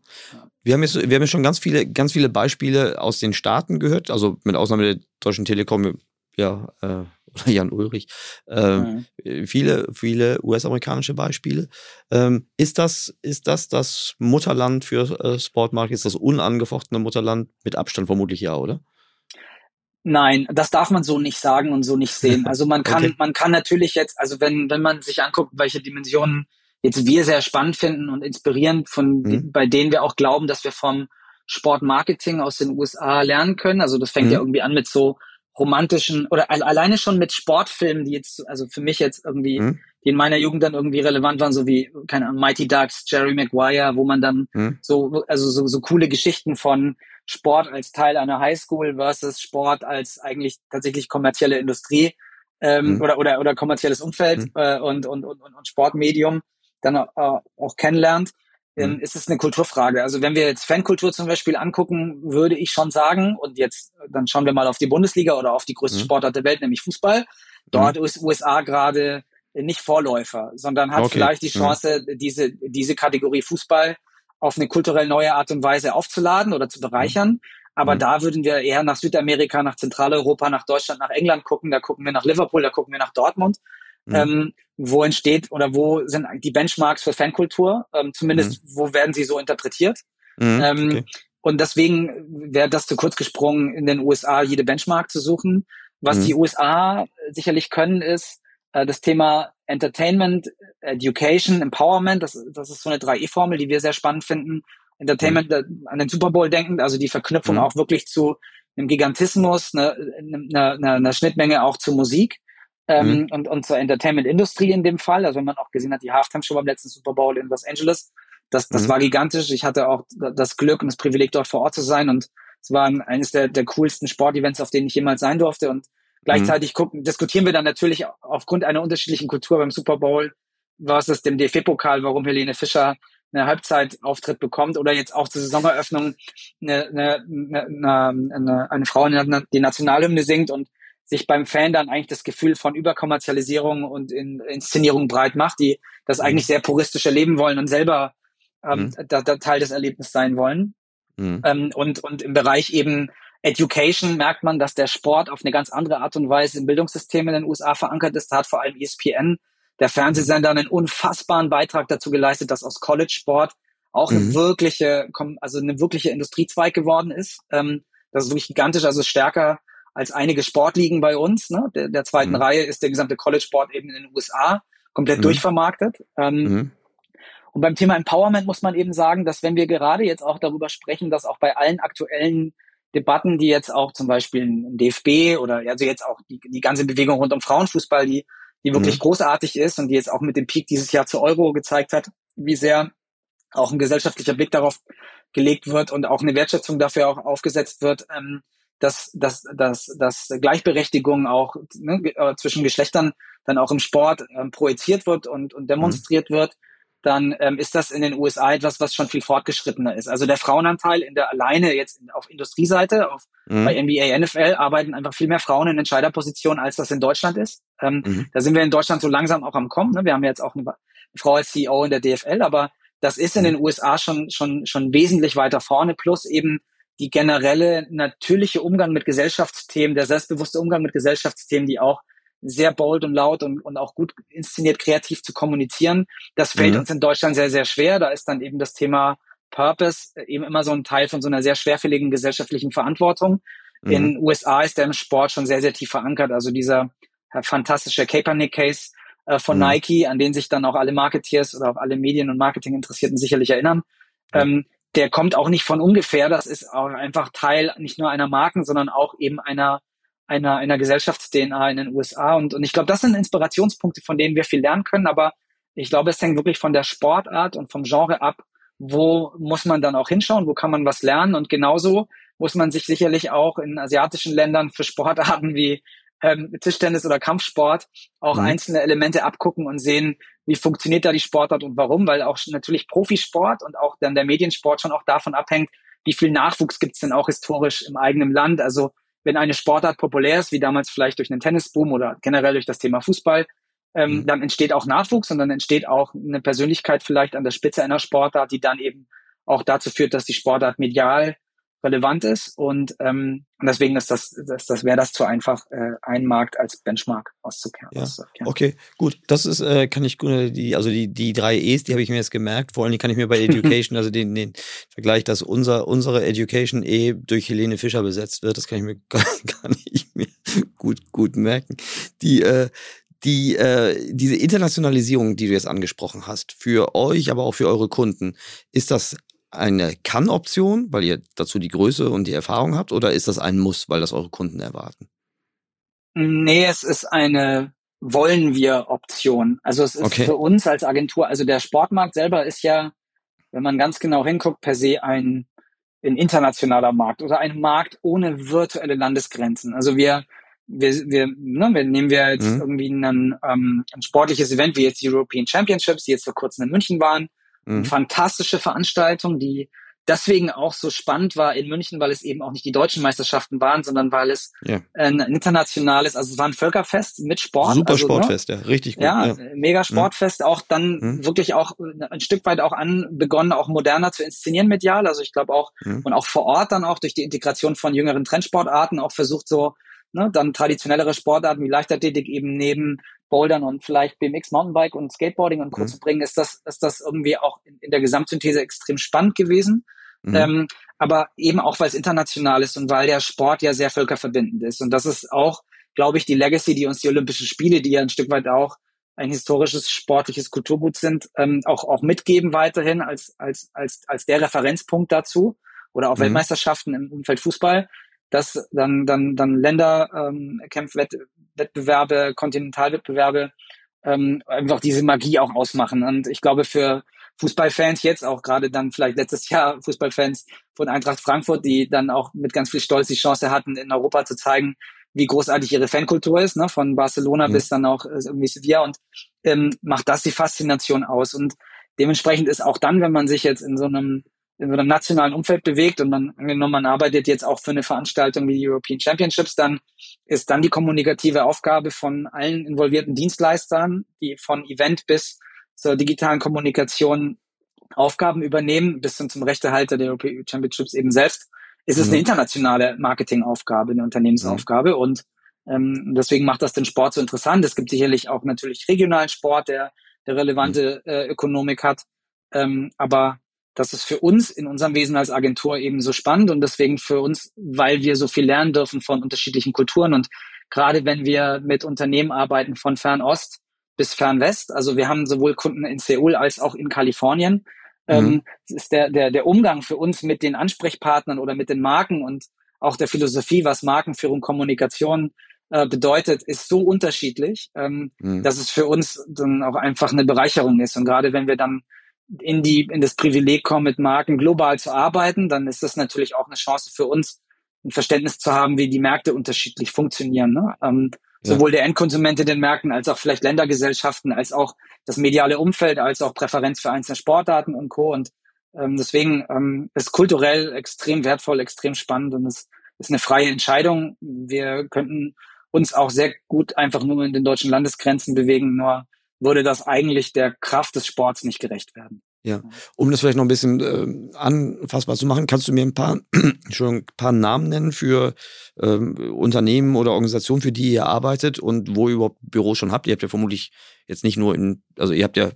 Wir haben jetzt, wir haben jetzt schon ganz viele, ganz viele Beispiele aus den Staaten gehört, also mit Ausnahme der Deutschen Telekom, ja, äh, oder Jan Ulrich, äh, mhm. viele, viele US-amerikanische Beispiele. Ähm, ist das, ist das das Mutterland für äh, Sportmarkt? Ist das unangefochtene Mutterland? Mit Abstand vermutlich ja, oder? Nein, das darf man so nicht sagen und so nicht sehen. Also man kann, okay. man kann natürlich jetzt, also wenn, wenn man sich anguckt, welche Dimensionen jetzt wir sehr spannend finden und inspirierend, von mhm. bei denen wir auch glauben, dass wir vom Sportmarketing aus den USA lernen können. Also das fängt mhm. ja irgendwie an mit so romantischen oder alleine schon mit Sportfilmen, die jetzt, also für mich jetzt irgendwie, mhm. die in meiner Jugend dann irgendwie relevant waren, so wie, keine Ahnung, Mighty Ducks, Jerry Maguire, wo man dann mhm. so, also so, so coole Geschichten von Sport als Teil einer Highschool versus Sport als eigentlich tatsächlich kommerzielle Industrie ähm, mhm. oder, oder, oder kommerzielles Umfeld mhm. äh, und, und, und, und Sportmedium dann äh, auch kennenlernt, mhm. ist es eine Kulturfrage. Also wenn wir jetzt Fankultur zum Beispiel angucken, würde ich schon sagen, und jetzt dann schauen wir mal auf die Bundesliga oder auf die größte mhm. Sportart der Welt, nämlich Fußball. Dort mhm. ist USA gerade nicht Vorläufer, sondern hat okay. vielleicht die mhm. Chance, diese, diese Kategorie Fußball auf eine kulturell neue Art und Weise aufzuladen oder zu bereichern. Mhm. Aber mhm. da würden wir eher nach Südamerika, nach Zentraleuropa, nach Deutschland, nach England gucken. Da gucken wir nach Liverpool, da gucken wir nach Dortmund. Mhm. Ähm, wo entsteht oder wo sind die Benchmarks für Fankultur? Ähm, zumindest, mhm. wo werden sie so interpretiert? Mhm, ähm, okay. Und deswegen wäre das zu kurz gesprungen, in den USA jede Benchmark zu suchen. Was mhm. die USA sicherlich können, ist das Thema Entertainment, Education, Empowerment. Das, das ist so eine 3E-Formel, die wir sehr spannend finden. Entertainment mhm. an den Super Bowl denkend, also die Verknüpfung mhm. auch wirklich zu einem Gigantismus, eine, eine, eine, eine Schnittmenge auch zu Musik ähm, mhm. und, und zur Entertainment-Industrie in dem Fall. Also wenn man auch gesehen hat, die Halftime-Show beim letzten Super Bowl in Los Angeles, das, das mhm. war gigantisch. Ich hatte auch das Glück und das Privileg, dort vor Ort zu sein und es war eines der, der coolsten Sportevents, auf denen ich jemals sein durfte und gleichzeitig mhm. gucken, diskutieren wir dann natürlich aufgrund einer unterschiedlichen Kultur beim Super Bowl versus dem DFB-Pokal, warum Helene Fischer eine Halbzeitauftritt bekommt oder jetzt auch zur Saisoneröffnung eine, eine, eine, eine, eine Frau die Nationalhymne singt und sich beim Fan dann eigentlich das Gefühl von Überkommerzialisierung und in Inszenierung breit macht, die das mhm. eigentlich sehr puristisch erleben wollen und selber ähm, mhm. da, da Teil des Erlebnisses sein wollen. Mhm. Ähm, und, und im Bereich eben Education merkt man, dass der Sport auf eine ganz andere Art und Weise im Bildungssystem in den USA verankert ist. Da hat vor allem ESPN, der Fernsehsender, einen unfassbaren Beitrag dazu geleistet, dass aus College-Sport auch eine mhm. wirkliche, also eine wirkliche Industriezweig geworden ist. Ähm, das ist wirklich gigantisch, also stärker als einige Sportligen bei uns. Ne? Der, der zweiten mhm. Reihe ist der gesamte College-Sport eben in den USA komplett mhm. durchvermarktet. Ähm, mhm. Und beim Thema Empowerment muss man eben sagen, dass wenn wir gerade jetzt auch darüber sprechen, dass auch bei allen aktuellen Debatten, die jetzt auch zum Beispiel im DFB oder also jetzt auch die, die ganze Bewegung rund um Frauenfußball, die, die wirklich mhm. großartig ist und die jetzt auch mit dem Peak dieses Jahr zu Euro gezeigt hat, wie sehr auch ein gesellschaftlicher Blick darauf gelegt wird und auch eine Wertschätzung dafür auch aufgesetzt wird, ähm, dass, dass, dass, dass Gleichberechtigung auch ne, äh, zwischen Geschlechtern dann auch im Sport ähm, projiziert wird und, und demonstriert mhm. wird, dann ähm, ist das in den USA etwas, was schon viel fortgeschrittener ist. Also der Frauenanteil in der alleine jetzt auf Industrieseite, auf, mhm. bei NBA, NFL arbeiten einfach viel mehr Frauen in Entscheiderpositionen, als das in Deutschland ist. Ähm, mhm. Da sind wir in Deutschland so langsam auch am Kommen. Ne? Wir haben jetzt auch eine, Frau als CEO in der DFL, aber das ist in mhm. den USA schon, schon, schon wesentlich weiter vorne, plus eben die generelle natürliche Umgang mit Gesellschaftsthemen, der selbstbewusste Umgang mit Gesellschaftsthemen, die auch sehr bold und laut und, und auch gut inszeniert, kreativ zu kommunizieren. Das fällt mhm. uns in Deutschland sehr, sehr schwer. Da ist dann eben das Thema Purpose eben immer so ein Teil von so einer sehr schwerfälligen gesellschaftlichen Verantwortung. Mhm. In USA ist der im Sport schon sehr, sehr tief verankert. Also dieser fantastische Kaepernick-Case äh, von mhm. Nike, an den sich dann auch alle Marketeers oder auch alle Medien- und Marketinginteressierten sicherlich erinnern. Ähm, der kommt auch nicht von ungefähr. Das ist auch einfach Teil nicht nur einer Marken, sondern auch eben einer einer, einer Gesellschafts-DNA in den USA. Und, und ich glaube, das sind Inspirationspunkte, von denen wir viel lernen können. Aber ich glaube, es hängt wirklich von der Sportart und vom Genre ab, wo muss man dann auch hinschauen, wo kann man was lernen. Und genauso muss man sich sicherlich auch in asiatischen Ländern für Sportarten wie ähm, Tischtennis oder Kampfsport auch mhm. einzelne Elemente abgucken und sehen, wie funktioniert da die Sportart und warum, weil auch natürlich Profisport und auch dann der Mediensport schon auch davon abhängt, wie viel Nachwuchs gibt es denn auch historisch im eigenen Land. Also wenn eine Sportart populär ist, wie damals vielleicht durch einen Tennisboom oder generell durch das Thema Fußball, ähm, mhm. dann entsteht auch Nachwuchs und dann entsteht auch eine Persönlichkeit vielleicht an der Spitze einer Sportart, die dann eben auch dazu führt, dass die Sportart medial relevant ist und, ähm, deswegen ist das, das, das wäre das zu einfach, äh, einen Markt als Benchmark auszukehren. Ja. Okay, gut. Das ist, äh, kann ich gut, die, also die, die drei E's, die habe ich mir jetzt gemerkt. Vor allem die kann ich mir bei Education, also den, den Vergleich, dass unser, unsere Education E durch Helene Fischer besetzt wird, das kann ich mir gar, gar nicht mehr gut, gut merken. Die, äh, die, äh, diese Internationalisierung, die du jetzt angesprochen hast, für euch, aber auch für eure Kunden, ist das eine Kann-Option, weil ihr dazu die Größe und die Erfahrung habt, oder ist das ein Muss, weil das eure Kunden erwarten? Nee, es ist eine wollen wir Option. Also es ist okay. für uns als Agentur, also der Sportmarkt selber ist ja, wenn man ganz genau hinguckt, per se ein, ein internationaler Markt oder ein Markt ohne virtuelle Landesgrenzen. Also wir, wir, wir, ne, wir nehmen wir jetzt mhm. irgendwie ein, ähm, ein sportliches Event wie jetzt die European Championships, die jetzt vor kurzem in München waren Mhm. Fantastische Veranstaltung, die deswegen auch so spannend war in München, weil es eben auch nicht die deutschen Meisterschaften waren, sondern weil es ja. ein internationales, also es war ein Völkerfest mit Sport. Super also, ne? Sportfest, ne? ja, richtig gut. Ja, ja. mega mhm. Sportfest, mhm. auch dann mhm. wirklich auch ein Stück weit auch an begonnen, auch moderner zu inszenieren medial. Also ich glaube auch, mhm. und auch vor Ort dann auch durch die Integration von jüngeren Trendsportarten auch versucht so, ne, dann traditionellere Sportarten wie Leichtathletik eben neben Bouldern und vielleicht BMX, Mountainbike und Skateboarding und Co. Mhm. zu bringen, ist das, ist das irgendwie auch in, in der Gesamtsynthese extrem spannend gewesen. Mhm. Ähm, aber eben auch, weil es international ist und weil der Sport ja sehr völkerverbindend ist. Und das ist auch, glaube ich, die Legacy, die uns die Olympischen Spiele, die ja ein Stück weit auch ein historisches sportliches Kulturgut sind, ähm, auch, auch mitgeben weiterhin als, als, als, als der Referenzpunkt dazu oder auch mhm. Weltmeisterschaften im Umfeld Fußball, dass dann, dann, dann Länderkämpfwettbewerbe, ähm, Kontinentalwettbewerbe ähm, einfach diese Magie auch ausmachen. Und ich glaube, für Fußballfans jetzt auch gerade dann vielleicht letztes Jahr Fußballfans von Eintracht Frankfurt, die dann auch mit ganz viel Stolz die Chance hatten, in Europa zu zeigen, wie großartig ihre Fankultur ist, ne? von Barcelona mhm. bis dann auch äh, irgendwie Sevilla und ähm, macht das die Faszination aus. Und dementsprechend ist auch dann, wenn man sich jetzt in so einem in so einem nationalen Umfeld bewegt und man angenommen, man arbeitet jetzt auch für eine Veranstaltung wie die European Championships, dann ist dann die kommunikative Aufgabe von allen involvierten Dienstleistern, die von Event bis zur digitalen Kommunikation Aufgaben übernehmen, bis zum Rechtehalter der European Championships eben selbst, ist es mhm. eine internationale Marketingaufgabe, eine Unternehmensaufgabe mhm. und ähm, deswegen macht das den Sport so interessant. Es gibt sicherlich auch natürlich regionalen Sport, der, der relevante mhm. äh, Ökonomik hat, ähm, aber das ist für uns in unserem Wesen als Agentur eben so spannend und deswegen für uns, weil wir so viel lernen dürfen von unterschiedlichen Kulturen und gerade wenn wir mit Unternehmen arbeiten von Fernost bis Fernwest, also wir haben sowohl Kunden in Seoul als auch in Kalifornien, mhm. ähm, ist der, der, der Umgang für uns mit den Ansprechpartnern oder mit den Marken und auch der Philosophie, was Markenführung, Kommunikation äh, bedeutet, ist so unterschiedlich, ähm, mhm. dass es für uns dann auch einfach eine Bereicherung ist. Und gerade wenn wir dann in die, in das Privileg kommen, mit Marken global zu arbeiten, dann ist das natürlich auch eine Chance für uns, ein Verständnis zu haben, wie die Märkte unterschiedlich funktionieren. Ne? Ähm, ja. Sowohl der Endkonsument in den Märkten als auch vielleicht Ländergesellschaften, als auch das mediale Umfeld, als auch Präferenz für einzelne Sportarten und Co. Und ähm, deswegen ähm, ist kulturell extrem wertvoll, extrem spannend und es ist eine freie Entscheidung. Wir könnten uns auch sehr gut einfach nur in den deutschen Landesgrenzen bewegen, nur würde das eigentlich der Kraft des Sports nicht gerecht werden. Ja, um das vielleicht noch ein bisschen äh, anfassbar zu machen, kannst du mir ein paar, schon ein paar Namen nennen für ähm, Unternehmen oder Organisationen, für die ihr arbeitet und wo ihr überhaupt Büros schon habt? Ihr habt ja vermutlich jetzt nicht nur in, also ihr habt ja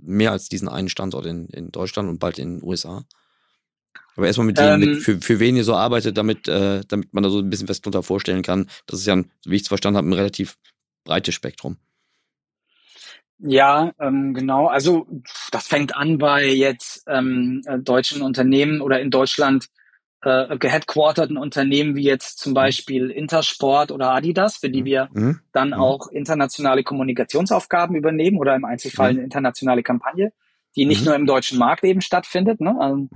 mehr als diesen einen Standort in, in Deutschland und bald in den USA. Aber erstmal mit denen, ähm, mit, für, für wen ihr so arbeitet, damit, äh, damit man da so ein bisschen was drunter vorstellen kann. Das ist ja, wie ich es verstanden habe, ein relativ breites Spektrum. Ja, ähm, genau. Also das fängt an bei jetzt ähm, äh, deutschen Unternehmen oder in Deutschland äh, geheadquarterten Unternehmen wie jetzt zum mhm. Beispiel Intersport oder Adidas, für die mhm. wir mhm. dann mhm. auch internationale Kommunikationsaufgaben übernehmen oder im Einzelfall mhm. eine internationale Kampagne, die nicht mhm. nur im deutschen Markt eben stattfindet. Ne? Also,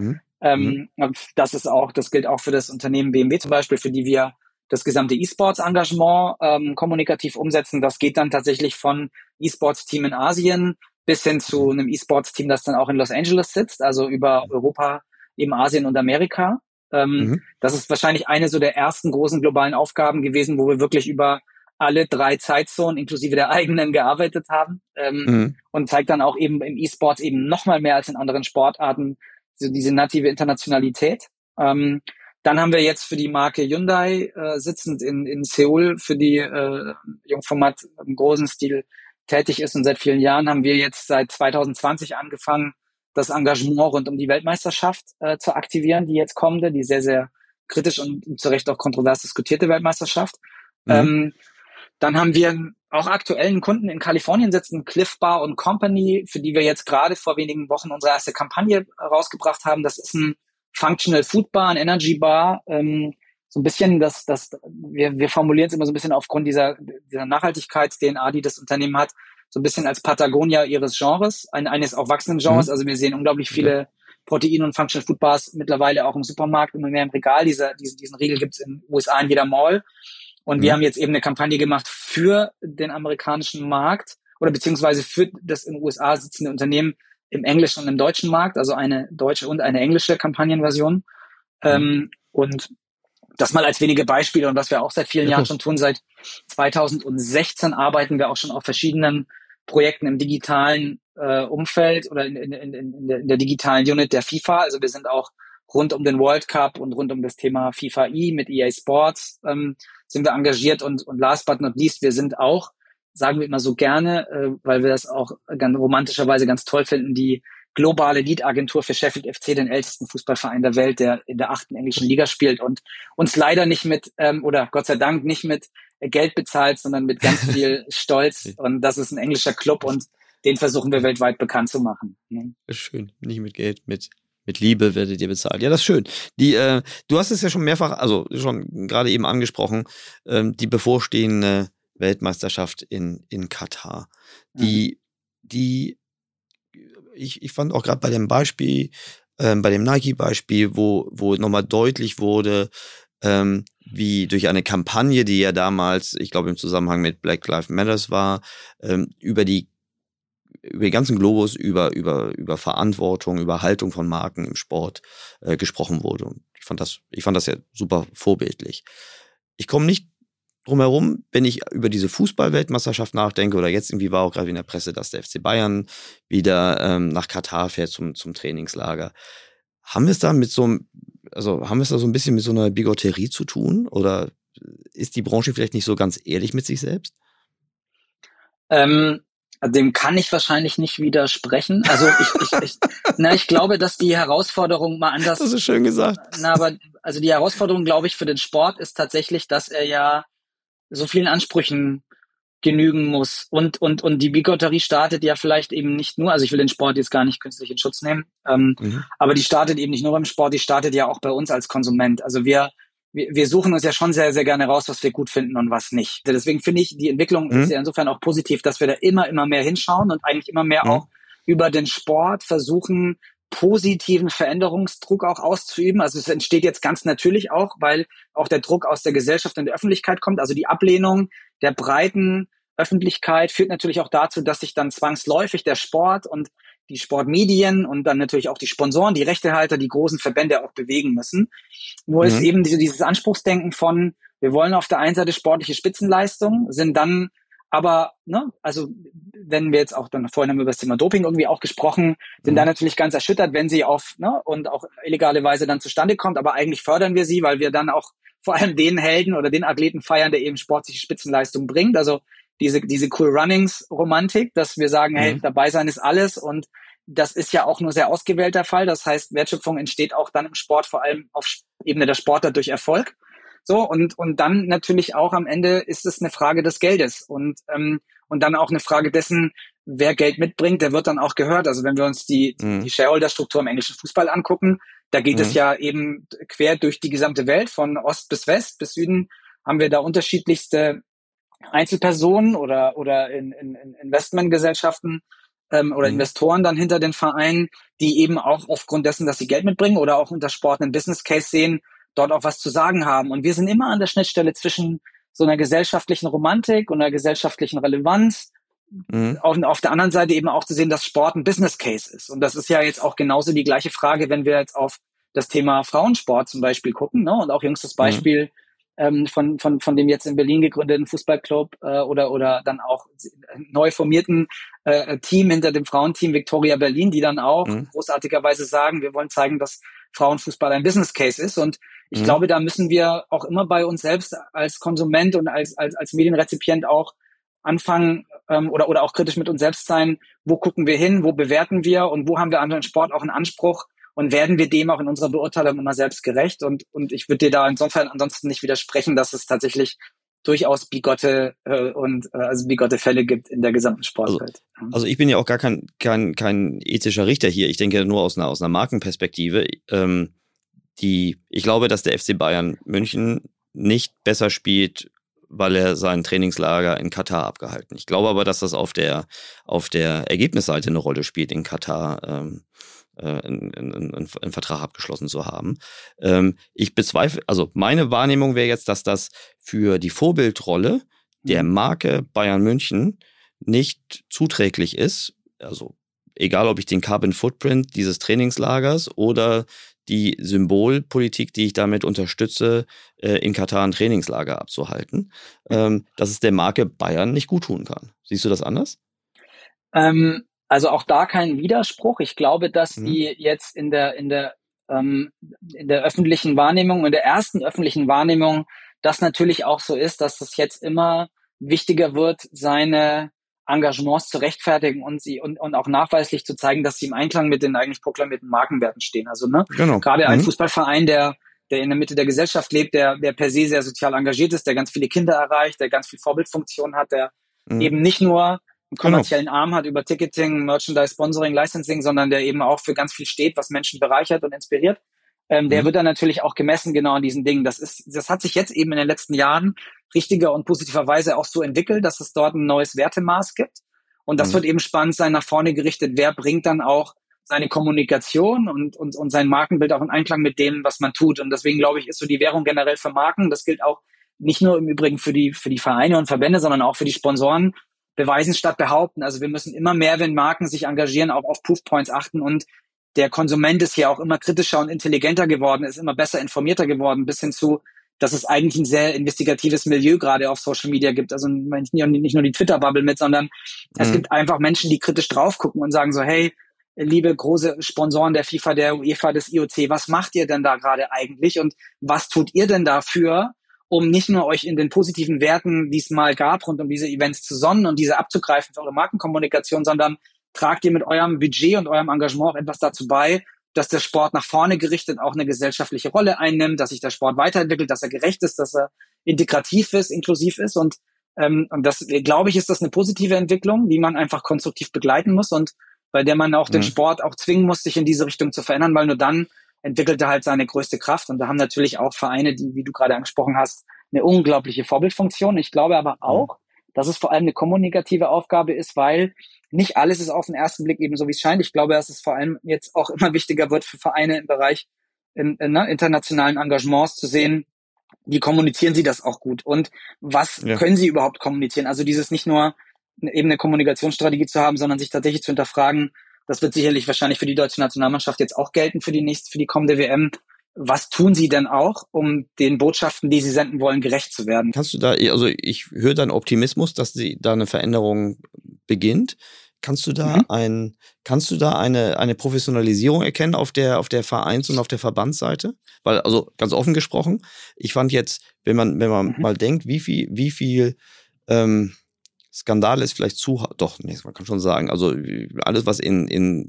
ähm, das ist auch, das gilt auch für das Unternehmen BMW zum Beispiel, für die wir das gesamte E-Sports-Engagement ähm, kommunikativ umsetzen. Das geht dann tatsächlich von E-Sports-Team in Asien bis hin zu einem E-Sports-Team, das dann auch in Los Angeles sitzt, also über Europa, eben Asien und Amerika. Ähm, mhm. Das ist wahrscheinlich eine so der ersten großen globalen Aufgaben gewesen, wo wir wirklich über alle drei Zeitzonen inklusive der eigenen gearbeitet haben ähm, mhm. und zeigt dann auch eben im E-Sports eben noch mal mehr als in anderen Sportarten so diese native Internationalität. Ähm, dann haben wir jetzt für die Marke Hyundai äh, sitzend in, in Seoul, für die äh, Jungformat im großen Stil tätig ist. Und seit vielen Jahren haben wir jetzt seit 2020 angefangen, das Engagement rund um die Weltmeisterschaft äh, zu aktivieren, die jetzt kommende, die sehr, sehr kritisch und zu Recht auch kontrovers diskutierte Weltmeisterschaft. Mhm. Ähm, dann haben wir auch aktuellen Kunden in Kalifornien sitzen, Cliff Bar und Company, für die wir jetzt gerade vor wenigen Wochen unsere erste Kampagne rausgebracht haben. Das ist ein Functional Food Bar, ein Energy Bar, ähm, so ein bisschen das, das, wir, wir formulieren es immer so ein bisschen aufgrund dieser, dieser Nachhaltigkeits-DNA, die das Unternehmen hat, so ein bisschen als Patagonia ihres Genres, ein, eines auch wachsenden Genres. Mhm. Also wir sehen unglaublich viele Protein- und Functional Food Bars mittlerweile auch im Supermarkt, immer mehr im Regal. Dieser, diesen, diesen Riegel gibt's in den USA in jeder Mall. Und mhm. wir haben jetzt eben eine Kampagne gemacht für den amerikanischen Markt oder beziehungsweise für das in den USA sitzende Unternehmen, im englischen und im deutschen Markt, also eine deutsche und eine englische Kampagnenversion. Mhm. Ähm, und das mal als wenige Beispiele und was wir auch seit vielen ja. Jahren schon tun. Seit 2016 arbeiten wir auch schon auf verschiedenen Projekten im digitalen äh, Umfeld oder in, in, in, in, der, in der digitalen Unit der FIFA. Also wir sind auch rund um den World Cup und rund um das Thema FIFA E mit EA Sports ähm, sind wir engagiert und, und last but not least, wir sind auch sagen wir immer so gerne, äh, weil wir das auch ganz romantischerweise ganz toll finden, die globale Lead-Agentur für Sheffield FC, den ältesten Fußballverein der Welt, der in der achten englischen Liga spielt und uns leider nicht mit, ähm, oder Gott sei Dank nicht mit Geld bezahlt, sondern mit ganz viel Stolz. Und das ist ein englischer Club und den versuchen wir weltweit bekannt zu machen. Ne? Schön, nicht mit Geld, mit mit Liebe werdet ihr bezahlt. Ja, das ist schön. Die, äh, du hast es ja schon mehrfach, also schon gerade eben angesprochen, ähm, die bevorstehende Weltmeisterschaft in, in Katar. Die, mhm. die, ich, ich fand auch gerade bei dem Beispiel, ähm, bei dem Nike-Beispiel, wo, wo nochmal deutlich wurde, ähm, wie durch eine Kampagne, die ja damals, ich glaube im Zusammenhang mit Black Lives Matters war, ähm, über die über den ganzen Globus über über über Verantwortung, über Haltung von Marken im Sport äh, gesprochen wurde. Und ich fand das ich fand das ja super vorbildlich. Ich komme nicht drumherum, wenn ich über diese Fußball-Weltmeisterschaft nachdenke, oder jetzt irgendwie war auch gerade in der Presse, dass der FC Bayern wieder ähm, nach Katar fährt zum, zum Trainingslager. Haben wir es da mit so einem, also haben wir es da so ein bisschen mit so einer Bigotterie zu tun? Oder ist die Branche vielleicht nicht so ganz ehrlich mit sich selbst? Ähm, dem kann ich wahrscheinlich nicht widersprechen. Also ich, ich, ich, na, ich glaube, dass die Herausforderung mal anders. Das ist schön gesagt. Na, aber also die Herausforderung, glaube ich, für den Sport ist tatsächlich, dass er ja so vielen Ansprüchen genügen muss. Und, und, und die Bigotterie startet ja vielleicht eben nicht nur, also ich will den Sport jetzt gar nicht künstlich in Schutz nehmen, ähm, mhm. aber die startet eben nicht nur beim Sport, die startet ja auch bei uns als Konsument. Also wir, wir, wir suchen uns ja schon sehr, sehr gerne raus, was wir gut finden und was nicht. Deswegen finde ich, die Entwicklung mhm. ist ja insofern auch positiv, dass wir da immer, immer mehr hinschauen und eigentlich immer mehr mhm. auch über den Sport versuchen, positiven Veränderungsdruck auch auszuüben. Also es entsteht jetzt ganz natürlich auch, weil auch der Druck aus der Gesellschaft und der Öffentlichkeit kommt. Also die Ablehnung der breiten Öffentlichkeit führt natürlich auch dazu, dass sich dann zwangsläufig der Sport und die Sportmedien und dann natürlich auch die Sponsoren, die Rechtehalter, die großen Verbände auch bewegen müssen. Nur mhm. ist eben diese, dieses Anspruchsdenken von, wir wollen auf der einen Seite sportliche Spitzenleistung, sind dann Aber, ne, also wenn wir jetzt auch dann vorhin haben wir über das Thema Doping irgendwie auch gesprochen, sind mhm. da natürlich ganz erschüttert, wenn sie auf, ne, und auch illegale Weise dann zustande kommt. Aber eigentlich fördern wir sie, weil wir dann auch vor allem den Helden oder den Athleten feiern, der eben sportliche Spitzenleistung bringt. Also diese, diese Cool Runnings Romantik, dass wir sagen, mhm. hey, dabei sein ist alles und das ist ja auch nur sehr ausgewählter Fall. Das heißt, Wertschöpfung entsteht auch dann im Sport, vor allem auf Ebene der Sportler durch Erfolg. So, und, und dann natürlich auch am Ende ist es eine Frage des Geldes und, ähm, und dann auch eine Frage dessen, wer Geld mitbringt, der wird dann auch gehört. Also wenn wir uns die, mhm. die Shareholder-Struktur im englischen Fußball angucken, da geht mhm. es ja eben quer durch die gesamte Welt, von Ost bis West bis Süden haben wir da unterschiedlichste Einzelpersonen oder, oder in, in, in Investmentgesellschaften ähm, oder mhm. Investoren dann hinter den Vereinen, die eben auch aufgrund dessen, dass sie Geld mitbringen oder auch unter Sport einen Business Case sehen, dort auch was zu sagen haben. Und wir sind immer an der Schnittstelle zwischen so einer gesellschaftlichen Romantik und einer gesellschaftlichen Relevanz. Mhm. Auf, auf der anderen Seite eben auch zu sehen, dass Sport ein Business Case ist. Und das ist ja jetzt auch genauso die gleiche Frage, wenn wir jetzt auf das Thema Frauensport zum Beispiel gucken. Ne? Und auch jüngstes mhm. Beispiel mhm ähm, von, von, von dem jetzt in Berlin gegründeten Fußballclub äh, oder, oder dann auch neu formierten äh, Team hinter dem Frauenteam Victoria Berlin, die dann auch mhm. großartigerweise sagen, wir wollen zeigen, dass Frauenfußball ein Business Case ist. Und ich mhm. glaube, da müssen wir auch immer bei uns selbst als Konsument und als, als, als Medienrezipient auch anfangen ähm, oder, oder auch kritisch mit uns selbst sein, wo gucken wir hin, wo bewerten wir und wo haben wir an den Sport auch einen Anspruch, und werden wir dem auch in unserer Beurteilung immer selbst gerecht. Und, und ich würde dir da insofern ansonsten nicht widersprechen, dass es tatsächlich durchaus bigotte äh, und äh, also bigotte Fälle gibt in der gesamten Sportwelt. Also, also ich bin ja auch gar kein, kein, kein ethischer Richter hier. Ich denke nur aus einer, aus einer Markenperspektive. Ähm, die, ich glaube, dass der FC Bayern München nicht besser spielt, weil er sein Trainingslager in Katar abgehalten. Ich glaube aber, dass das auf der, auf der Ergebnisseite eine Rolle spielt in Katar. Ähm, äh, einen, einen, einen Vertrag abgeschlossen zu haben. Ähm, ich bezweifle, also meine Wahrnehmung wäre jetzt, dass das für die Vorbildrolle der mhm. Marke Bayern München nicht zuträglich ist. Also egal, ob ich den Carbon Footprint dieses Trainingslagers oder die Symbolpolitik, die ich damit unterstütze, äh, in Katar ein Trainingslager abzuhalten, ähm, dass es der Marke Bayern nicht gut tun kann. Siehst du das anders? Ähm, also auch da kein Widerspruch. Ich glaube, dass mhm. die jetzt in der, in der, ähm, in der öffentlichen Wahrnehmung, in der ersten öffentlichen Wahrnehmung, das natürlich auch so ist, dass es jetzt immer wichtiger wird, seine Engagements zu rechtfertigen und sie und, und auch nachweislich zu zeigen, dass sie im Einklang mit den eigentlich proklamierten Markenwerten stehen. Also ne, genau. gerade ein mhm. Fußballverein, der der in der Mitte der Gesellschaft lebt, der der per se sehr sozial engagiert ist, der ganz viele Kinder erreicht, der ganz viel Vorbildfunktion hat, der mhm. eben nicht nur einen genau. kommerziellen genau. Arm hat über Ticketing, Merchandise, Sponsoring, Licensing, sondern der eben auch für ganz viel steht, was Menschen bereichert und inspiriert. Ähm, der mhm. wird dann natürlich auch gemessen genau an diesen Dingen. Das ist, das hat sich jetzt eben in den letzten Jahren richtiger und positiverweise auch so entwickelt, dass es dort ein neues Wertemaß gibt. Und das mhm. wird eben spannend sein, nach vorne gerichtet. Wer bringt dann auch seine Kommunikation und, und, und sein Markenbild auch in Einklang mit dem, was man tut. Und deswegen glaube ich, ist so die Währung generell für Marken. Das gilt auch nicht nur im Übrigen für die, für die Vereine und Verbände, sondern auch für die Sponsoren beweisen statt behaupten. Also wir müssen immer mehr, wenn Marken sich engagieren, auch auf Proofpoints achten und der Konsument ist hier auch immer kritischer und intelligenter geworden, ist immer besser informierter geworden, bis hin zu, dass es eigentlich ein sehr investigatives Milieu gerade auf Social Media gibt. Also nicht nur die Twitter-Bubble mit, sondern mhm. es gibt einfach Menschen, die kritisch drauf gucken und sagen so, hey, liebe große Sponsoren der FIFA, der UEFA, des IOC, was macht ihr denn da gerade eigentlich und was tut ihr denn dafür, um nicht nur euch in den positiven Werten, die es mal gab, rund um diese Events zu sonnen und diese abzugreifen für eure Markenkommunikation, sondern tragt ihr mit eurem Budget und eurem Engagement auch etwas dazu bei, dass der Sport nach vorne gerichtet auch eine gesellschaftliche Rolle einnimmt, dass sich der Sport weiterentwickelt, dass er gerecht ist, dass er integrativ ist, inklusiv ist und ähm, und das glaube ich ist das eine positive Entwicklung, die man einfach konstruktiv begleiten muss und bei der man auch mhm. den Sport auch zwingen muss, sich in diese Richtung zu verändern, weil nur dann entwickelte halt seine größte Kraft. Und da haben natürlich auch Vereine, die, wie du gerade angesprochen hast, eine unglaubliche Vorbildfunktion. Ich glaube aber mhm. Dass es vor allem eine kommunikative Aufgabe ist, weil nicht alles ist auf den ersten Blick eben so, wie es scheint. Ich glaube, dass es vor allem jetzt auch immer wichtiger wird für Vereine im Bereich in, in, ne, internationalen Engagements zu sehen, wie kommunizieren sie das auch gut und was ja. können sie überhaupt kommunizieren. Also dieses nicht nur eben eine Kommunikationsstrategie zu haben, sondern sich tatsächlich zu hinterfragen, das wird sicherlich wahrscheinlich für die deutsche Nationalmannschaft jetzt auch gelten für die nächste, für die kommende WM. Was tun Sie denn auch, um den Botschaften, die Sie senden wollen, gerecht zu werden? Kannst du da, also ich höre deinen Optimismus, dass sie da eine Veränderung beginnt. Kannst du da mhm. ein, kannst du da eine, eine Professionalisierung erkennen auf der, auf der Vereins- und auf der Verbandsseite? Weil, also ganz offen gesprochen, ich fand jetzt, wenn man, wenn man mhm. mal denkt, wie viel, wie viel ähm, Skandal ist vielleicht zu, doch, nee, man kann schon sagen, also alles, was in, in,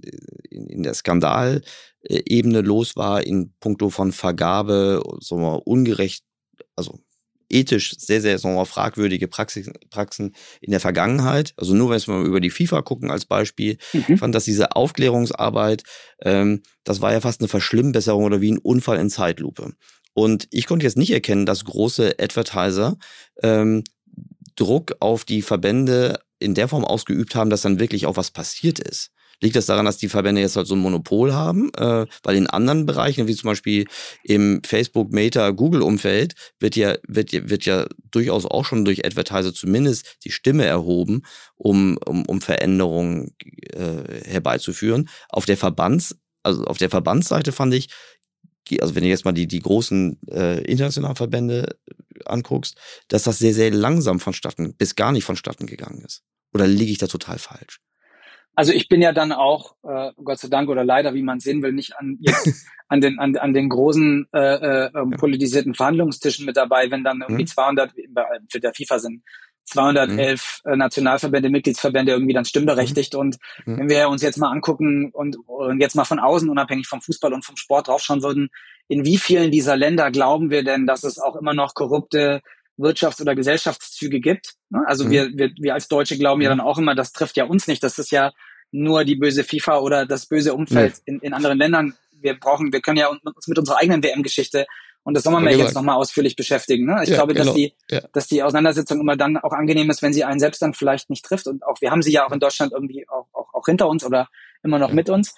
in der Skandalebene los war, in puncto von Vergabe, so mal ungerecht, also ethisch sehr, sehr sagen wir mal, fragwürdige Praxis, Praxen in der Vergangenheit. Also nur wenn wir mal über die FIFA gucken als Beispiel, mhm. fand, dass diese Aufklärungsarbeit, ähm, das war ja fast eine Verschlimmbesserung oder wie ein Unfall in Zeitlupe. Und ich konnte jetzt nicht erkennen, dass große Advertiser ähm, Druck auf die Verbände in der Form ausgeübt haben, dass dann wirklich auch was passiert ist. Liegt das daran, dass die Verbände jetzt halt so ein Monopol haben? Äh, weil in anderen Bereichen, wie zum Beispiel im Facebook, Meta, Google-Umfeld, wird ja, wird, wird ja durchaus auch schon durch Advertiser zumindest die Stimme erhoben, um, um, um Veränderungen äh, herbeizuführen. Auf der Verbands, also auf der Verbandsseite fand ich, also wenn du jetzt mal die, die großen äh, internationalen Verbände anguckst, dass das sehr, sehr langsam vonstatten, bis gar nicht vonstatten gegangen ist. Oder liege ich da total falsch? Also ich bin ja dann auch, äh, Gott sei Dank oder leider, wie man sehen will, nicht an, jetzt, an den an, an den großen äh, äh, ähm, politisierten Verhandlungstischen mit dabei, wenn dann irgendwie mhm. 200 für der FIFA sind 211 mhm. Nationalverbände, Mitgliedsverbände irgendwie dann stimmberechtigt. Mhm. Und mhm. wenn wir uns jetzt mal angucken und, und jetzt mal von außen, unabhängig vom Fußball und vom Sport draufschauen würden, in wie vielen dieser Länder glauben wir denn, dass es auch immer noch korrupte Wirtschafts- oder Gesellschaftszüge gibt? Ne? Also mhm. wir, wir, wir als Deutsche glauben ja mhm. dann auch immer, das trifft ja uns nicht. Das ist ja nur die böse FIFA oder das böse Umfeld in, in anderen Ländern. Wir brauchen, wir können ja uns mit unserer eigenen WM-Geschichte und das soll man ja jetzt nochmal ausführlich beschäftigen. Ne? Ich ja, glaube, dass genau. die, ja. dass die Auseinandersetzung immer dann auch angenehm ist, wenn sie einen selbst dann vielleicht nicht trifft. Und auch wir haben sie ja auch in Deutschland irgendwie auch, auch, auch hinter uns oder immer noch ja. mit uns.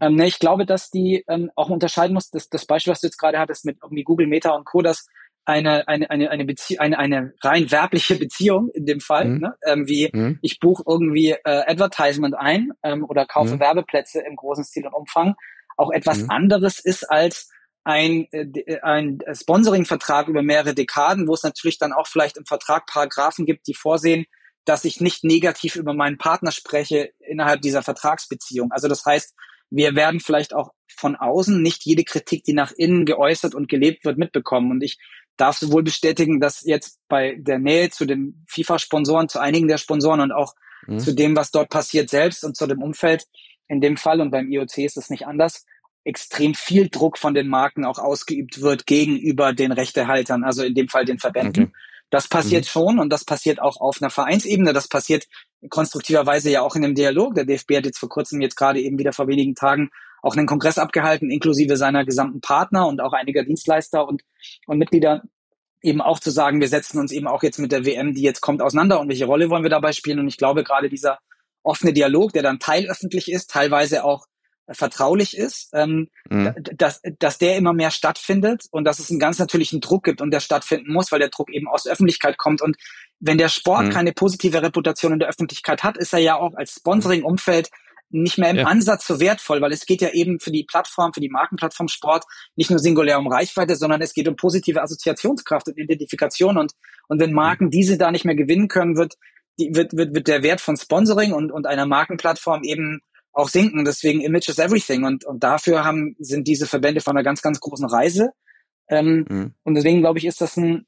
Ähm, ne, ich glaube, dass die ähm, auch unterscheiden muss, dass das Beispiel, was du jetzt gerade hattest mit irgendwie Google Meta und Co., dass eine eine eine eine Bezie eine eine rein werbliche Beziehung in dem Fall, mhm. ne? ähm, wie mhm. ich buche irgendwie äh, Advertisement ein ähm, oder kaufe mhm. Werbeplätze im großen Stil und Umfang, auch etwas mhm. anderes ist als ein, äh, äh, ein Sponsoring-Vertrag über mehrere Dekaden, wo es natürlich dann auch vielleicht im Vertrag Paragraphen gibt, die vorsehen, dass ich nicht negativ über meinen Partner spreche innerhalb dieser Vertragsbeziehung. Also das heißt, wir werden vielleicht auch von außen nicht jede Kritik, die nach innen geäußert und gelebt wird, mitbekommen. Und ich darf sowohl bestätigen, dass jetzt bei der Nähe zu den FIFA-Sponsoren, zu einigen der Sponsoren und auch mhm. zu dem, was dort passiert selbst und zu dem Umfeld in dem Fall und beim IOC ist es nicht anders, extrem viel Druck von den Marken auch ausgeübt wird gegenüber den Rechtehaltern, also in dem Fall den Verbänden. Okay. Das passiert mhm. schon und das passiert auch auf einer Vereinsebene. Das passiert konstruktiverweise ja auch in einem Dialog. Der DFB hat jetzt vor kurzem, jetzt gerade eben wieder vor wenigen Tagen, auch einen Kongress abgehalten, inklusive seiner gesamten Partner und auch einiger Dienstleister und, und Mitglieder, eben auch zu sagen, wir setzen uns eben auch jetzt mit der WM, die jetzt kommt, auseinander und welche Rolle wollen wir dabei spielen. Und ich glaube, gerade dieser offene Dialog, der dann teilöffentlich ist, teilweise auch vertraulich ist, ähm, mhm. dass, dass der immer mehr stattfindet und dass es einen ganz natürlichen Druck gibt und der stattfinden muss, weil der Druck eben aus der Öffentlichkeit kommt. Und wenn der Sport mhm. keine positive Reputation in der Öffentlichkeit hat, ist er ja auch als Sponsoring-Umfeld nicht mehr im ja. Ansatz so wertvoll, weil es geht ja eben für die Plattform, für die Markenplattform Sport nicht nur singulär um Reichweite, sondern es geht um positive Assoziationskraft und Identifikation und, und wenn Marken diese da nicht mehr gewinnen können, wird, die, wird, wird, wird der Wert von Sponsoring und, und einer Markenplattform eben auch sinken. Deswegen Image is everything. Und, und dafür haben, sind diese Verbände von einer ganz, ganz großen Reise. Ähm, mhm. Und deswegen glaube ich, ist das ein,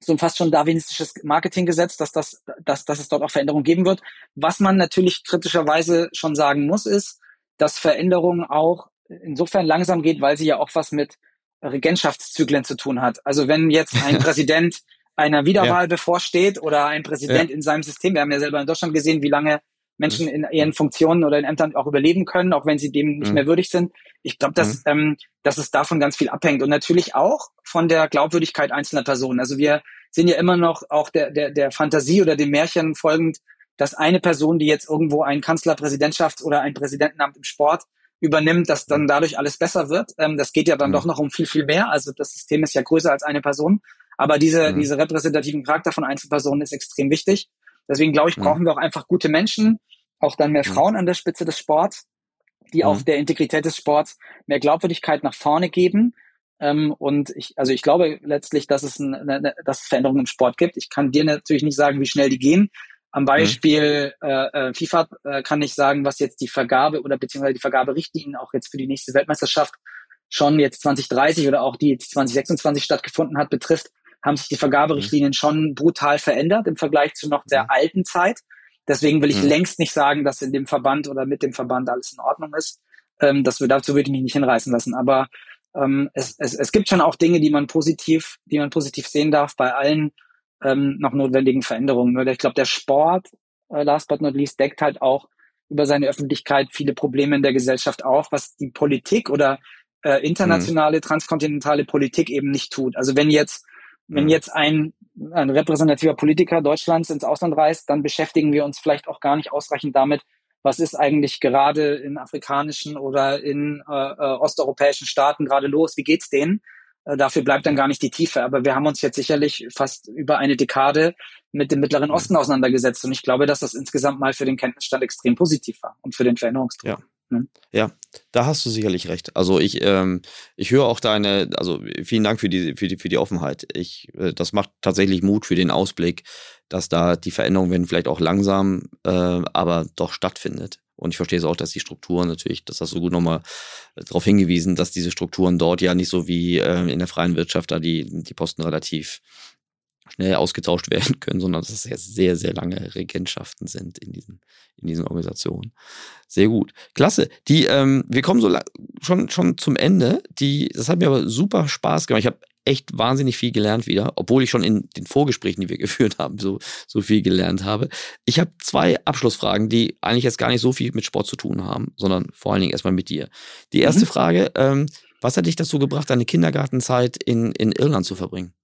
so ein fast schon darwinistisches Marketinggesetz, dass, das, dass, dass es dort auch Veränderungen geben wird. Was man natürlich kritischerweise schon sagen muss, ist, dass Veränderungen auch insofern langsam geht, weil sie ja auch was mit Regentschaftszyklen zu tun hat. Also wenn jetzt ein Präsident einer Wiederwahl ja. bevorsteht oder ein Präsident ja. in seinem System, wir haben ja selber in Deutschland gesehen, wie lange Menschen in ihren Funktionen oder in Ämtern auch überleben können, auch wenn sie dem nicht mhm. mehr würdig sind. Ich glaube, dass, mhm. ähm, dass es davon ganz viel abhängt und natürlich auch von der Glaubwürdigkeit einzelner Personen. Also wir sind ja immer noch auch der, der, der Fantasie oder dem Märchen folgend, dass eine Person, die jetzt irgendwo ein Kanzlerpräsidentschafts- oder ein Präsidentenamt im Sport übernimmt, dass dann dadurch alles besser wird. Ähm, das geht ja dann mhm. doch noch um viel, viel mehr. Also das System ist ja größer als eine Person. Aber diese, mhm. diese repräsentativen Charakter von Einzelpersonen ist extrem wichtig. Deswegen glaube ich, mhm. brauchen wir auch einfach gute Menschen, auch dann mehr mhm. Frauen an der Spitze des Sports, die auch mhm. der Integrität des Sports mehr Glaubwürdigkeit nach vorne geben. Ähm, und ich, also ich glaube letztlich, dass es, eine, eine, dass es Veränderungen im Sport gibt. Ich kann dir natürlich nicht sagen, wie schnell die gehen. Am Beispiel mhm. äh, FIFA äh, kann ich sagen, was jetzt die Vergabe oder beziehungsweise die Vergaberichtlinien auch jetzt für die nächste Weltmeisterschaft schon jetzt 2030 oder auch die jetzt 2026 stattgefunden hat, betrifft, haben sich die Vergaberichtlinien mhm. schon brutal verändert im Vergleich zu noch der mhm. alten Zeit. Deswegen will ich mhm. längst nicht sagen, dass in dem Verband oder mit dem Verband alles in Ordnung ist. Ähm, das dazu würde ich mich nicht hinreißen lassen. Aber ähm, es, es, es gibt schon auch Dinge, die man positiv, die man positiv sehen darf bei allen ähm, noch notwendigen Veränderungen. Ich glaube, der Sport, äh, last but not least, deckt halt auch über seine Öffentlichkeit viele Probleme in der Gesellschaft auf, was die Politik oder äh, internationale, mhm. transkontinentale Politik eben nicht tut. Also wenn jetzt, wenn mhm. jetzt ein, ein repräsentativer Politiker Deutschlands ins Ausland reist, dann beschäftigen wir uns vielleicht auch gar nicht ausreichend damit, was ist eigentlich gerade in afrikanischen oder in äh, äh osteuropäischen Staaten gerade los, wie geht's denen? Äh, dafür bleibt dann gar nicht die Tiefe. Aber wir haben uns jetzt sicherlich fast über eine Dekade mit dem Mittleren mhm. Osten auseinandergesetzt. Und ich glaube, dass das insgesamt mal für den Kenntnisstand extrem positiv war und für den Veränderungsdruck. Ja. Ne? Ja, da hast du sicherlich recht. Also ich, ähm, ich höre auch deine, also vielen Dank für die, für die, für die Offenheit. Ich, äh, das macht tatsächlich Mut für den Ausblick, dass da die Veränderung, wenn vielleicht auch langsam, äh, aber doch stattfindet. Und ich verstehe es auch, dass die Strukturen natürlich, das hast du gut nochmal äh, darauf hingewiesen, dass diese Strukturen dort ja nicht so wie äh, in der freien Wirtschaft da die, die Posten relativ schnell ausgetauscht werden können, sondern dass es jetzt sehr, sehr lange Regentschaften sind in diesen, in diesen Organisationen. Sehr gut. Klasse. Die, ähm, wir kommen so schon, schon zum Ende. Die, das hat mir aber super Spaß gemacht. Ich habe echt wahnsinnig viel gelernt wieder, obwohl ich schon in den Vorgesprächen, die wir geführt haben, so, so viel gelernt habe. Ich habe zwei Abschlussfragen, die eigentlich jetzt gar nicht so viel mit Sport zu tun haben, sondern vor allen Dingen erstmal mit dir. Die erste mhm. Frage, ähm, was hat dich dazu gebracht, deine Kindergartenzeit in, in Irland zu verbringen?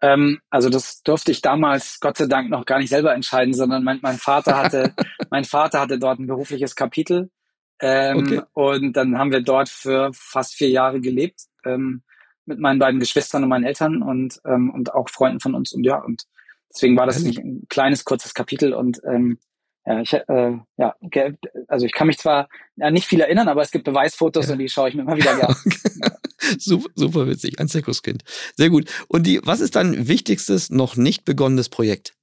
Ähm, also das durfte ich damals Gott sei Dank noch gar nicht selber entscheiden, sondern mein, mein Vater hatte, mein Vater hatte dort ein berufliches Kapitel. Ähm, okay. Und dann haben wir dort für fast vier Jahre gelebt. Ähm, mit meinen beiden Geschwistern und meinen Eltern und, ähm, und auch Freunden von uns. Und ja, und deswegen war das nicht ein kleines, kurzes Kapitel und ähm, ja, ich, äh, ja, also ich kann mich zwar ja, nicht viel erinnern, aber es gibt Beweisfotos ja. und die schaue ich mir immer wieder gerne. super, super witzig, ein Zirkuskind. Sehr gut. Und die, was ist dein wichtigstes, noch nicht begonnenes Projekt?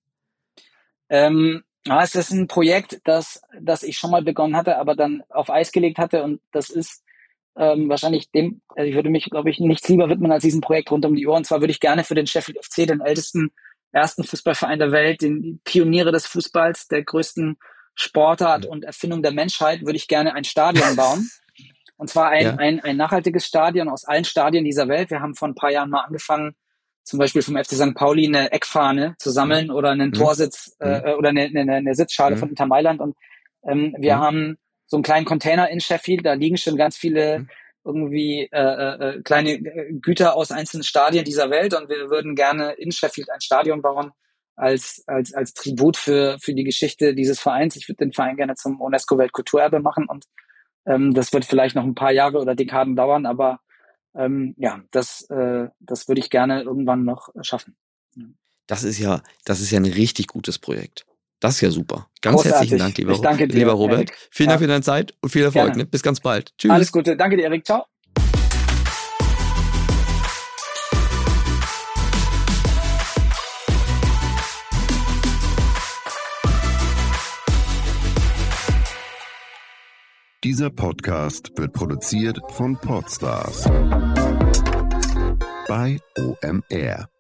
Ähm, ja, es ist ein Projekt, das, das ich schon mal begonnen hatte, aber dann auf Eis gelegt hatte und das ist ähm, wahrscheinlich dem, also ich würde mich, glaube ich, nichts lieber widmen als diesem Projekt rund um die Uhr. Und zwar würde ich gerne für den Sheffield FC, den ältesten, ersten Fußballverein der Welt, den Pioniere des Fußballs, der größten Sportart und Erfindung der Menschheit, würde ich gerne ein Stadion bauen. Und zwar ein, ja. ein, ein nachhaltiges Stadion aus allen Stadien dieser Welt. Wir haben vor ein paar Jahren mal angefangen, zum Beispiel vom FC St. Pauli eine Eckfahne zu sammeln mhm. oder einen mhm. Torsitz äh, mhm. oder eine, eine, eine Sitzschale mhm. von Inter Mailand. Und ähm, wir mhm. haben so einen kleinen Container in Sheffield, da liegen schon ganz viele mhm. Irgendwie äh, äh, äh kleine äh, Güter aus einzelnen Stadien dieser Welt und wir würden gerne in Sheffield ein Stadion bauen als, als, als Tribut für, für die Geschichte dieses Vereins. Ich würde den Verein gerne zum UNESCO-Weltkulturerbe machen und ähm, das wird vielleicht noch ein paar Jahre oder Dekaden dauern, aber ähm, ja, das, äh, das würde ich gerne irgendwann noch schaffen. Das ist ja, das ist ja ein richtig gutes Projekt. Das ist ja super. Ganz Großartig. herzlichen Dank, lieber, ich danke dir, lieber Robert. Erik. Vielen ja. Dank für deine Zeit und viel Erfolg. Ne? Bis ganz bald. Tschüss. Alles Gute. Danke dir, Erik. Ciao. Dieser Podcast wird produziert von Podstars bei OMR.